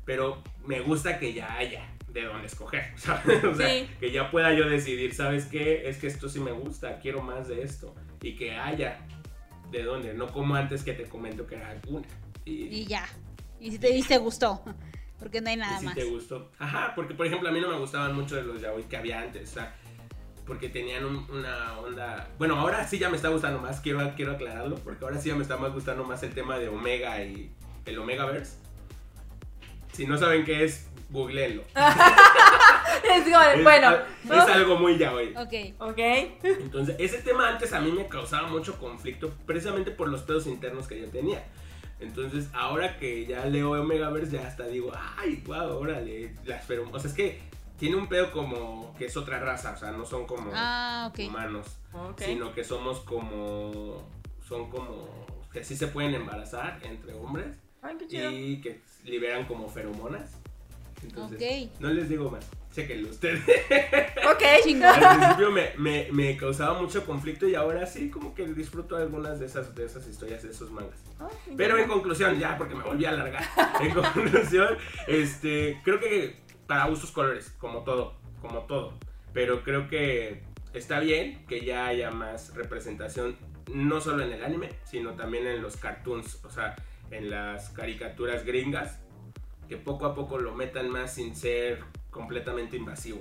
S3: Pero me gusta que ya haya de dónde escoger, ¿sabes? O sea,
S2: Sí.
S3: que ya pueda yo decidir, ¿sabes qué? Es que esto sí me gusta, quiero más de esto. Y que haya de dónde, no como antes que te comento que era una. Y,
S1: Y ya. Y si te, y te gustó. Porque no hay
S3: y
S1: nada
S3: si
S1: más.
S3: te gustó. Ajá, porque por ejemplo a mí no me gustaban mucho de los yaoi que había antes, o sea, porque tenían un- una onda... Bueno, ahora sí ya me está gustando más, quiero, quiero aclararlo, porque ahora sí ya me está más gustando más el tema de Omega y el Omegaverse. Si no saben qué es, googleenlo.
S2: Es
S3: Es,
S2: bueno,
S3: al- es algo muy yaoi.
S1: Ok.
S2: ok.
S3: Entonces, ese tema antes a mí me causaba mucho conflicto precisamente por los pedos internos que yo tenía. Entonces, ahora que ya leo Omegaverse, ya hasta digo, ay, wow, órale, las feromonas. O sea, es que tiene un pedo como que es otra raza, o sea, no son como
S1: Ah,
S3: humanos, sino que somos como, son como, que sí se pueden embarazar entre hombres
S2: Ay,
S3: y que liberan como feromonas. Entonces,
S1: Ok.
S3: no les digo más, chequenlo ustedes.
S2: Ok.
S1: Chingón.
S3: Al principio me, me, me causaba mucho conflicto y ahora sí como que disfruto algunas de esas, de esas historias, de esos mangas.
S2: Ah,
S3: Pero en conclusión, ya porque me volví a alargar, en conclusión, este, creo que para gustos colores, como todo, como todo. Pero creo que está bien que ya haya más representación, no solo en el anime, sino también en los cartoons, o sea, en las caricaturas gringas, que poco a poco lo metan más sin ser completamente invasivo.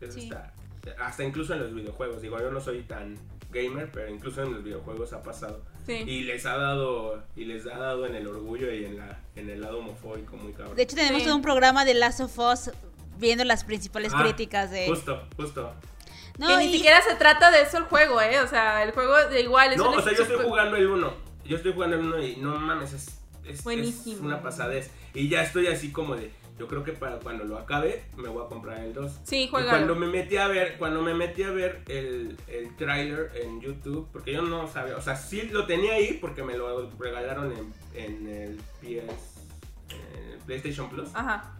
S3: Eso
S1: Sí.
S3: está- hasta incluso en los videojuegos, digo, yo no soy tan gamer, pero incluso en los videojuegos ha pasado.
S2: Sí.
S3: Y les ha dado, y les ha dado en el orgullo y en la, en el lado homofóbico muy cabrón.
S1: De hecho, tenemos
S2: Sí.
S1: todo un programa de Last of Us viendo las principales
S3: Ah,
S1: críticas de.
S3: Justo, justo.
S1: No,
S2: que ni
S1: y-
S2: siquiera se trata de eso el juego, ¿eh? O sea, el juego de igual es
S3: No, o sea, yo estoy jugando el 1. Yo estoy jugando el 1 y no mames, es, es,
S2: Buenísimo.
S3: es una pasadez. Y ya estoy así como de, yo creo que para cuando lo acabe me voy a comprar el 2.
S2: Sí, juega.
S3: cuando me metí a ver, cuando me metí a ver el, el tráiler en YouTube, porque yo no sabía, o sea, sí lo tenía ahí porque me lo regalaron en, en el PS, en el PlayStation Plus.
S2: Ajá.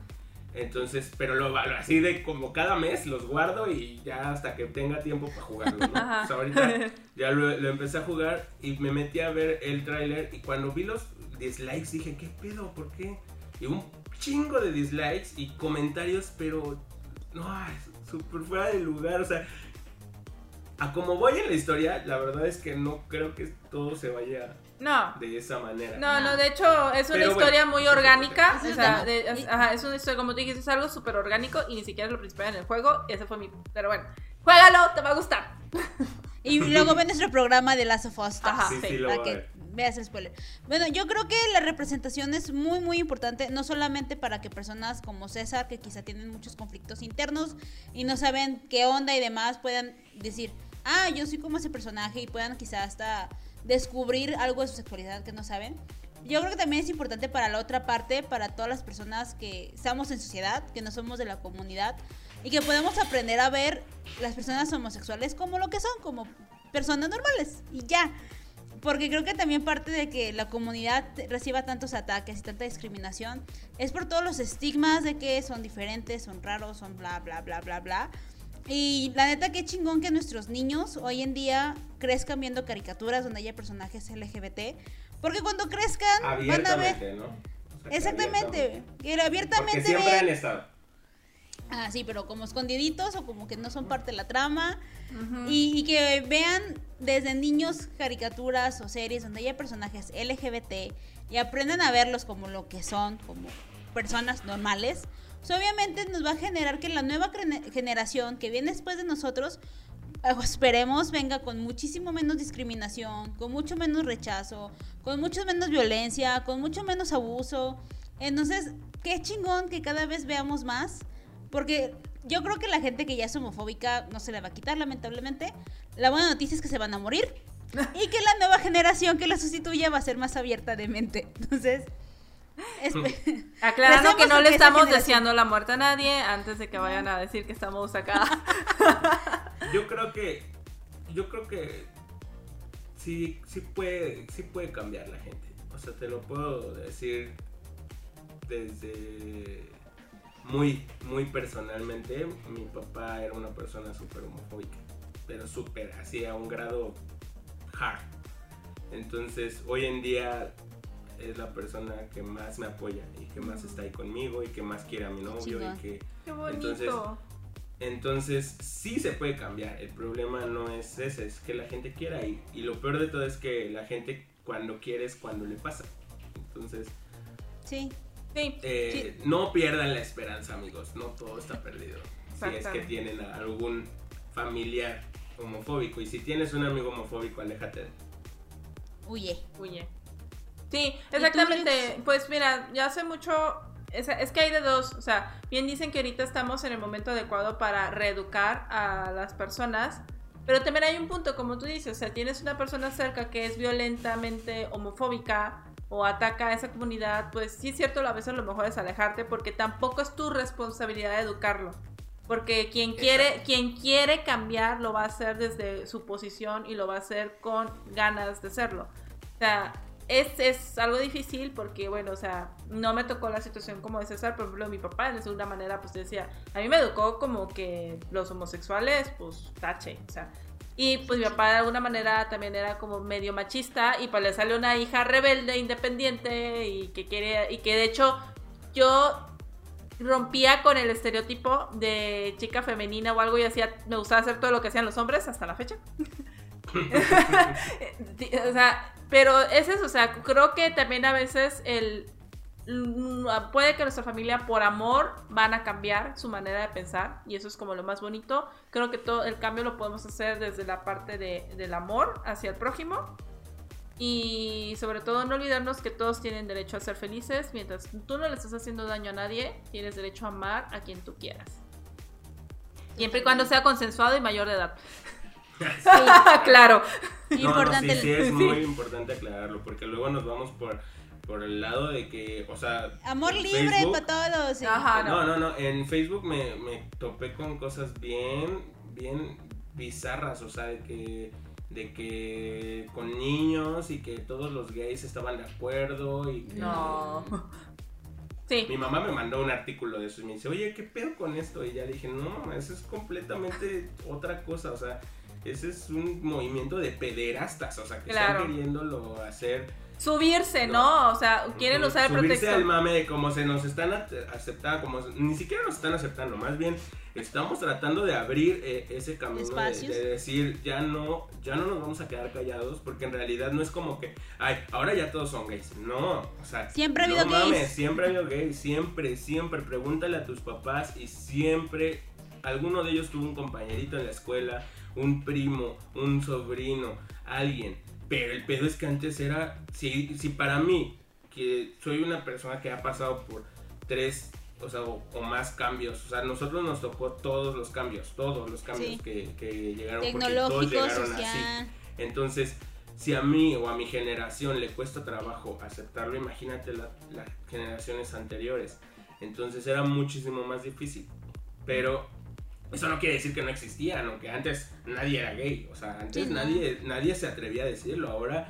S3: Entonces, pero lo, así de como cada mes los guardo y ya hasta que tenga tiempo para jugarlo, ¿no?
S2: Ajá.
S3: O sea, ahorita ya lo, lo empecé a jugar y me metí a ver el tráiler y cuando vi los dislikes dije, ¿qué pedo? ¿Por qué? Y un chingo de dislikes y comentarios, pero no, súper fuera de lugar, o sea, a como voy en la historia, la verdad es que no creo que todo se vaya
S2: No.
S3: de esa manera.
S2: No, no, de hecho es una
S3: Pero bueno,
S2: historia muy
S3: eso es
S2: orgánica. O sea, de- ajá, es una historia, como tú dijiste, es algo súper orgánico y ni siquiera es lo principal en el juego. Ese fue mi. Pero bueno, juégalo, te va a gustar.
S1: Y luego ve nuestro programa de Last of Us.
S2: Ajá.
S3: Sí, sí,
S2: sí,
S1: para que veas el spoiler. Bueno, yo creo que la representación es muy, muy importante, no solamente para que personas como César, que quizá tienen muchos conflictos internos y no saben qué onda y demás, puedan decir, ah, yo soy como ese personaje y puedan quizá hasta descubrir algo de su sexualidad que no saben. Yo creo que también es importante para la otra parte, para todas las personas que estamos en sociedad, que no somos de la comunidad, y que podemos aprender a ver las personas homosexuales como lo que son, como personas normales, y ya. Porque creo que también parte de que la comunidad reciba tantos ataques y tanta discriminación es por todos los estigmas de que son diferentes, son raros, son bla, bla, bla, bla, bla. Y la neta, qué chingón que nuestros niños hoy en día crezcan viendo caricaturas donde haya personajes LGBT. Porque cuando crezcan van a ver...
S3: ¿no? O sea, que
S1: Exactamente. Que
S3: Porque
S1: abiertamente
S3: siempre
S1: vean-
S3: han estado.
S1: Ah, sí, pero como escondiditos o como que no son parte de la trama. Y, y que vean desde niños caricaturas o series donde haya personajes LGBT y aprendan a verlos como lo que son, como personas normales. Obviamente nos va a generar que la nueva generación que viene después de nosotros, eh, esperemos, venga con muchísimo menos discriminación, con mucho menos rechazo, con mucho menos violencia, con mucho menos abuso. Entonces, qué chingón que cada vez veamos más. Porque yo creo que la gente que ya es homofóbica no se le va a quitar, lamentablemente. La buena noticia es que se van a morir. Y que la nueva generación que la sustituya va a ser más abierta de mente. Entonces,
S2: Aclarando que no le estamos deseando la muerte a nadie antes de que vayan a decir que estamos acá.
S3: Yo creo que. Yo creo que. Sí, sí puede, sí puede cambiar la gente. O sea, te lo puedo decir desde. Muy, muy personalmente. Mi papá era una persona súper homofóbica. Pero súper, así a un grado hard. Entonces, hoy en día es la persona que más me apoya y que más está ahí conmigo y que más quiere a mi novio
S1: chingón.
S3: y que
S2: Qué bonito.
S3: Entonces, entonces, sí se puede cambiar. El problema no es ese, es que la gente quiera. Y, y lo peor de todo es que la gente cuando quiere es cuando le pasa. Entonces,
S1: sí.
S2: sí.
S3: eh, no pierdan la esperanza, amigos. No todo está perdido. Si es que tienen a algún familiar homofóbico. Y si tienes un amigo homofóbico, aléjate.
S1: Huye.
S2: Huye. Sí, exactamente. Pues mira, ya hace mucho. Es, es que hay de dos. O sea, bien dicen que ahorita estamos en el momento adecuado para reeducar a las personas. Pero también hay un punto, como tú dices, o sea, tienes una persona cerca que es violentamente homofóbica o ataca a esa comunidad, pues sí es cierto, a veces lo mejor es alejarte porque tampoco es tu responsabilidad educarlo. Porque quien quiere,
S3: Exacto.
S2: quien quiere cambiar lo va a hacer desde su posición y lo va a hacer con ganas de hacerlo. O sea, es, es algo difícil porque, bueno, o sea, no me tocó la situación como de César, por ejemplo, mi papá de segunda manera, pues decía, a mí me educó como que los homosexuales, pues tache, o sea. Y pues mi papá de alguna manera también era como medio machista y pues le salió una hija rebelde, independiente y que quiere, y que de hecho yo rompía con el estereotipo de chica femenina o algo y hacía, me gustaba hacer todo lo que hacían los hombres hasta la fecha. Sí, o sea, pero es eso, o sea, creo que también a veces el mm, puede que nuestra familia por amor van a cambiar su manera de pensar y eso es como lo más bonito. Creo que todo el cambio lo podemos hacer desde la parte de, del amor hacia el prójimo y sobre todo no olvidarnos que todos tienen derecho a ser felices mientras tú no le estás haciendo daño a nadie, tienes derecho a amar a quien tú quieras. Siempre y cuando sea consensuado y mayor de edad. claro.
S3: No, no,
S1: Importante.
S3: sí, sí, es
S2: Sí.
S3: muy importante aclararlo. Porque luego nos vamos por, por el lado de que, o sea.
S1: Amor libre
S3: Facebook-
S1: para todos. sí.
S2: Ajá.
S3: No, no, no. En Facebook me, me topé con cosas bien, bien bizarras. O sea, de que, de que con niños y que todos los gays estaban de acuerdo y que...
S2: No. Sí.
S3: Mi mamá me mandó un artículo de eso y me dice, oye, ¿qué pedo con esto? Y ya le dije, no, eso es completamente otra cosa. O sea, ese es un movimiento de pederastas. O sea, que
S2: Claro.
S3: están queriéndolo hacer
S2: Subirse,
S3: No.
S2: ¿no? O sea, quieren usar el
S3: Subirse
S2: pretexto.
S3: al mame de cómo se nos están aceptando, como ni siquiera nos están aceptando, más bien estamos tratando de abrir eh, ese camino de, decir ya no, ya no nos vamos a quedar callados, porque en realidad no es como que, ay, ahora ya todos son gays. No, o sea,
S1: Siempre ha
S3: no
S1: habido gays.
S3: mames, siempre ha habido gays, siempre, siempre. Pregúntale a tus papás y siempre alguno de ellos tuvo un compañerito en la escuela, un primo, un sobrino, alguien. Pero el pedo es que antes era, si, si para mí, que soy una persona que ha pasado por tres, o sea, o, o más cambios, o sea, a nosotros nos tocó todos los cambios, todos los cambios
S1: Sí.
S3: que, que llegaron, porque todos llegaron
S1: social.
S3: así. Entonces, si a mí o a mi generación le cuesta trabajo aceptarlo, imagínate la- las generaciones anteriores. Entonces era muchísimo más difícil. Pero eso no quiere decir que no existían, o que antes nadie era gay. O sea, antes
S1: Sí, no.
S3: nadie, nadie se atrevía a decirlo. Ahora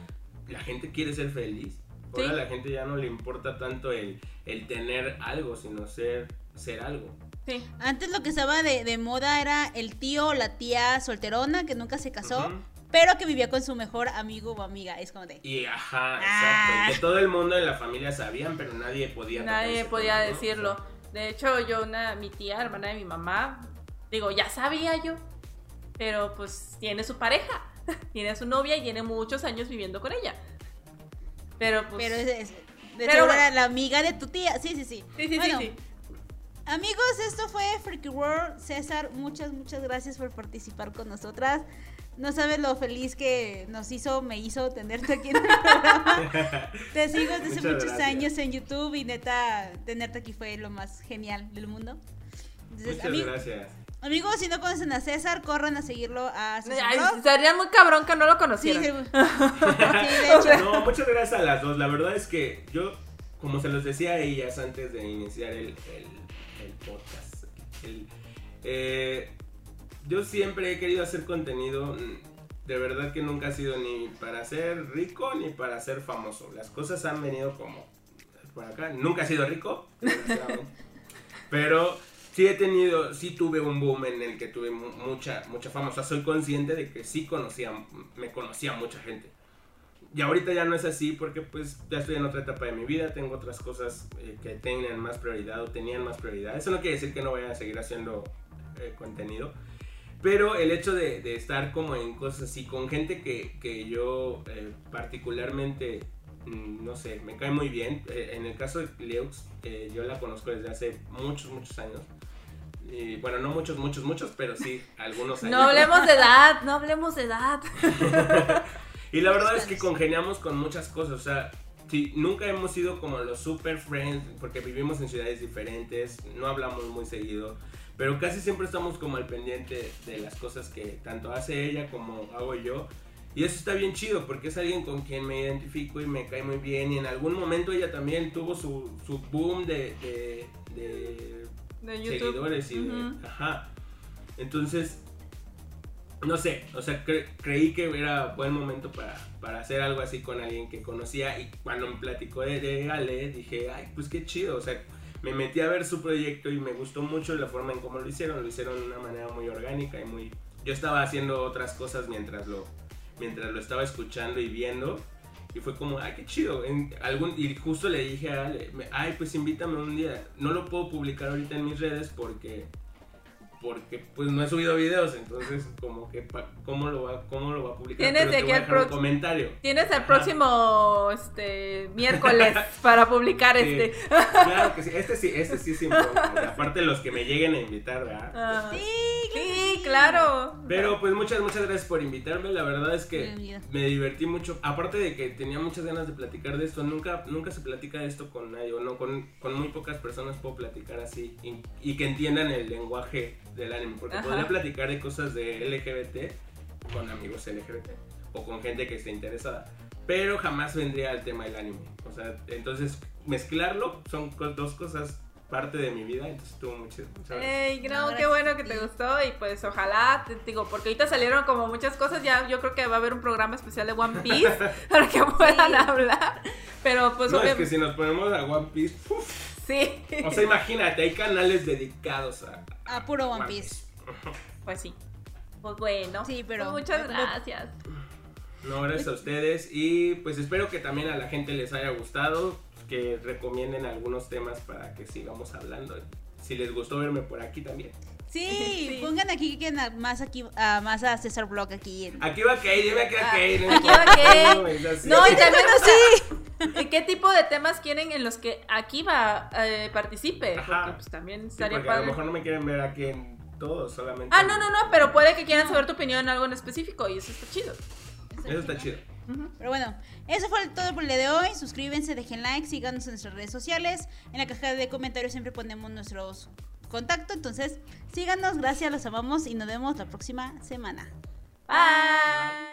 S3: la gente quiere ser feliz. Ahora
S2: Sí.
S3: la gente ya no le importa tanto el, el tener algo, sino ser, ser algo.
S2: Sí.
S1: Antes lo que estaba de, de moda era el tío o la tía solterona que nunca se casó, pero que vivía con su mejor amigo o amiga. Es como de.
S3: Y ajá,
S1: Ah.
S3: exacto. Y que todo el mundo en la familia sabían, pero nadie podía.
S2: Nadie podía decirlo. De hecho, yo, una, mi tía, hermana de mi mamá, digo, ya sabía yo, pero pues tiene su pareja, tiene a su novia y tiene muchos años viviendo con ella. Pero pues...
S1: Pero es, es- de
S2: Pero
S1: seguro
S2: bueno.
S1: era la amiga de tu tía. Sí, sí, sí.
S2: Sí, sí,
S1: Bueno,
S2: sí, sí.
S1: Amigos, esto fue Freaky World. César, muchas, muchas gracias por participar con nosotras. No sabes lo feliz que nos hizo, me hizo tenerte aquí en el programa. Te sigo desde
S3: Muchas
S1: muchos
S3: gracias.
S1: años en YouTube y neta, tenerte aquí fue lo más genial del mundo. Entonces,
S3: Muchas gracias.
S1: Amigos, si no conocen a César, corran a seguirlo a César
S2: Ay, sería muy cabrón que no lo conocieran.
S1: sí, sí, de hecho.
S3: No, muchas gracias a las dos. La verdad es que yo, como se los decía a ellas antes de iniciar el, el- el podcast, el- eh, yo siempre he querido hacer contenido. mm, De verdad que nunca ha sido ni para ser rico ni para ser famoso. Las cosas han venido como por acá. Nunca he sido rico, pero sí he tenido, sí tuve un boom en el que tuve mu- mucha, mucha fama. O sea, soy consciente de que sí conocía, me conocía mucha gente. Y ahorita ya no es así porque pues ya estoy en otra etapa de mi vida, tengo otras cosas eh, que tengan más prioridad o tenían más prioridad. Eso no quiere decir que no vaya a seguir haciendo eh, contenido. Pero el hecho de, de estar como en cosas así, con gente que, que yo eh, particularmente, mm, no sé, me cae muy bien. Eh, en el caso de Leux, eh, yo la conozco desde hace muchos, muchos años. Y bueno, no muchos, muchos, muchos, pero sí algunos años.
S2: No hablemos de edad, no hablemos de edad.
S3: Y la verdad es que congeniamos con muchas cosas, o sea, sí, nunca hemos sido como los super friends, porque vivimos en ciudades diferentes, no hablamos muy seguido, pero casi siempre estamos como al pendiente de las cosas que tanto hace ella como hago yo. Y eso está bien chido, porque es alguien con quien me identifico y me cae muy bien. Y en algún momento ella también tuvo su, su boom de, de, de
S2: De YouTube.
S3: seguidores y de- ajá. Entonces, no sé, o sea, cre- creí que era buen momento para, para hacer algo así con alguien que conocía y cuando me platicó de, de Ale, dije, ay, pues qué chido, o sea, me metí a ver su proyecto y me gustó mucho la forma en cómo lo hicieron, lo hicieron de una manera muy orgánica y muy... Yo estaba haciendo otras cosas mientras lo, mientras lo estaba escuchando y viendo y fue como, ay, qué chido. En algún, y justo le dije a Ale, ay, pues invítame un día. No lo puedo publicar ahorita en mis redes porque, porque pues no he subido videos, entonces como que, pa- ¿cómo lo va, cómo lo va a publicar?
S2: Tienes
S3: Pero te voy a un comentario.
S2: Tienes el próximo este miércoles para publicar
S3: Sí,
S2: este.
S3: Claro que sí, este sí, este sí es importante. Aparte los que me lleguen a invitar, ¿verdad?
S2: Ah,
S1: Sí,
S2: sí, claro.
S3: Pero pues muchas, muchas gracias por invitarme. La verdad es que me divertí mucho. Aparte de que tenía muchas ganas de platicar de esto, nunca, nunca se platica de esto con nadie. O no, con, con muy pocas personas puedo platicar así y, y que entiendan el lenguaje del anime. Porque
S2: Ajá.
S3: podría platicar de cosas de LGBT con amigos LGBT o con gente que esté interesada. Pero jamás vendría al tema del anime. O sea, entonces mezclarlo son dos cosas parte de mi vida. Entonces estuvo muy chido. Muchas gracias.
S2: Ey, no,
S1: No,
S2: qué bueno que te gustó y pues ojalá, te digo, porque ahorita salieron como muchas cosas, ya yo creo que va a haber un programa especial de One Piece para que puedan
S1: Sí.
S2: hablar, pero pues
S3: no, es que
S2: obviamente,
S3: si nos ponemos a One Piece, uf,
S2: sí,
S3: O sea, imagínate, hay canales dedicados a,
S1: A puro One Piece.
S2: pues sí, pues bueno,
S1: Sí, pero-
S2: pues muchas gracias.
S3: No, gracias a ustedes. Y pues espero que también a la gente les haya gustado. Que recomienden algunos temas para que sigamos hablando. Si les gustó verme por aquí también.
S1: Sí,
S2: Sí.
S1: pongan aquí que más aquí a más a César Blog aquí. en-
S3: Aquí va Kate, dime que va Kate. no
S2: Ah, Aquí va Kate.
S3: no.
S2: No, y también, o sea, ¿qué tipo de temas quieren en los que aquí va eh, participe?
S3: Ajá.
S2: Porque pues también
S3: Sí,
S2: estaría
S3: porque a lo
S2: padre.
S3: mejor no me quieren ver aquí en todo, solamente.
S2: Ah, no, no, no, pero puede que quieran saber tu opinión en algo en específico y eso está chido.
S3: Eso está chido.
S1: Pero bueno, eso fue todo por el día de hoy. Suscríbanse, dejen like, síganos en nuestras redes sociales. En la caja de comentarios siempre ponemos nuestros contactos. Entonces, síganos, gracias, los amamos y nos vemos la próxima semana.
S2: Bye.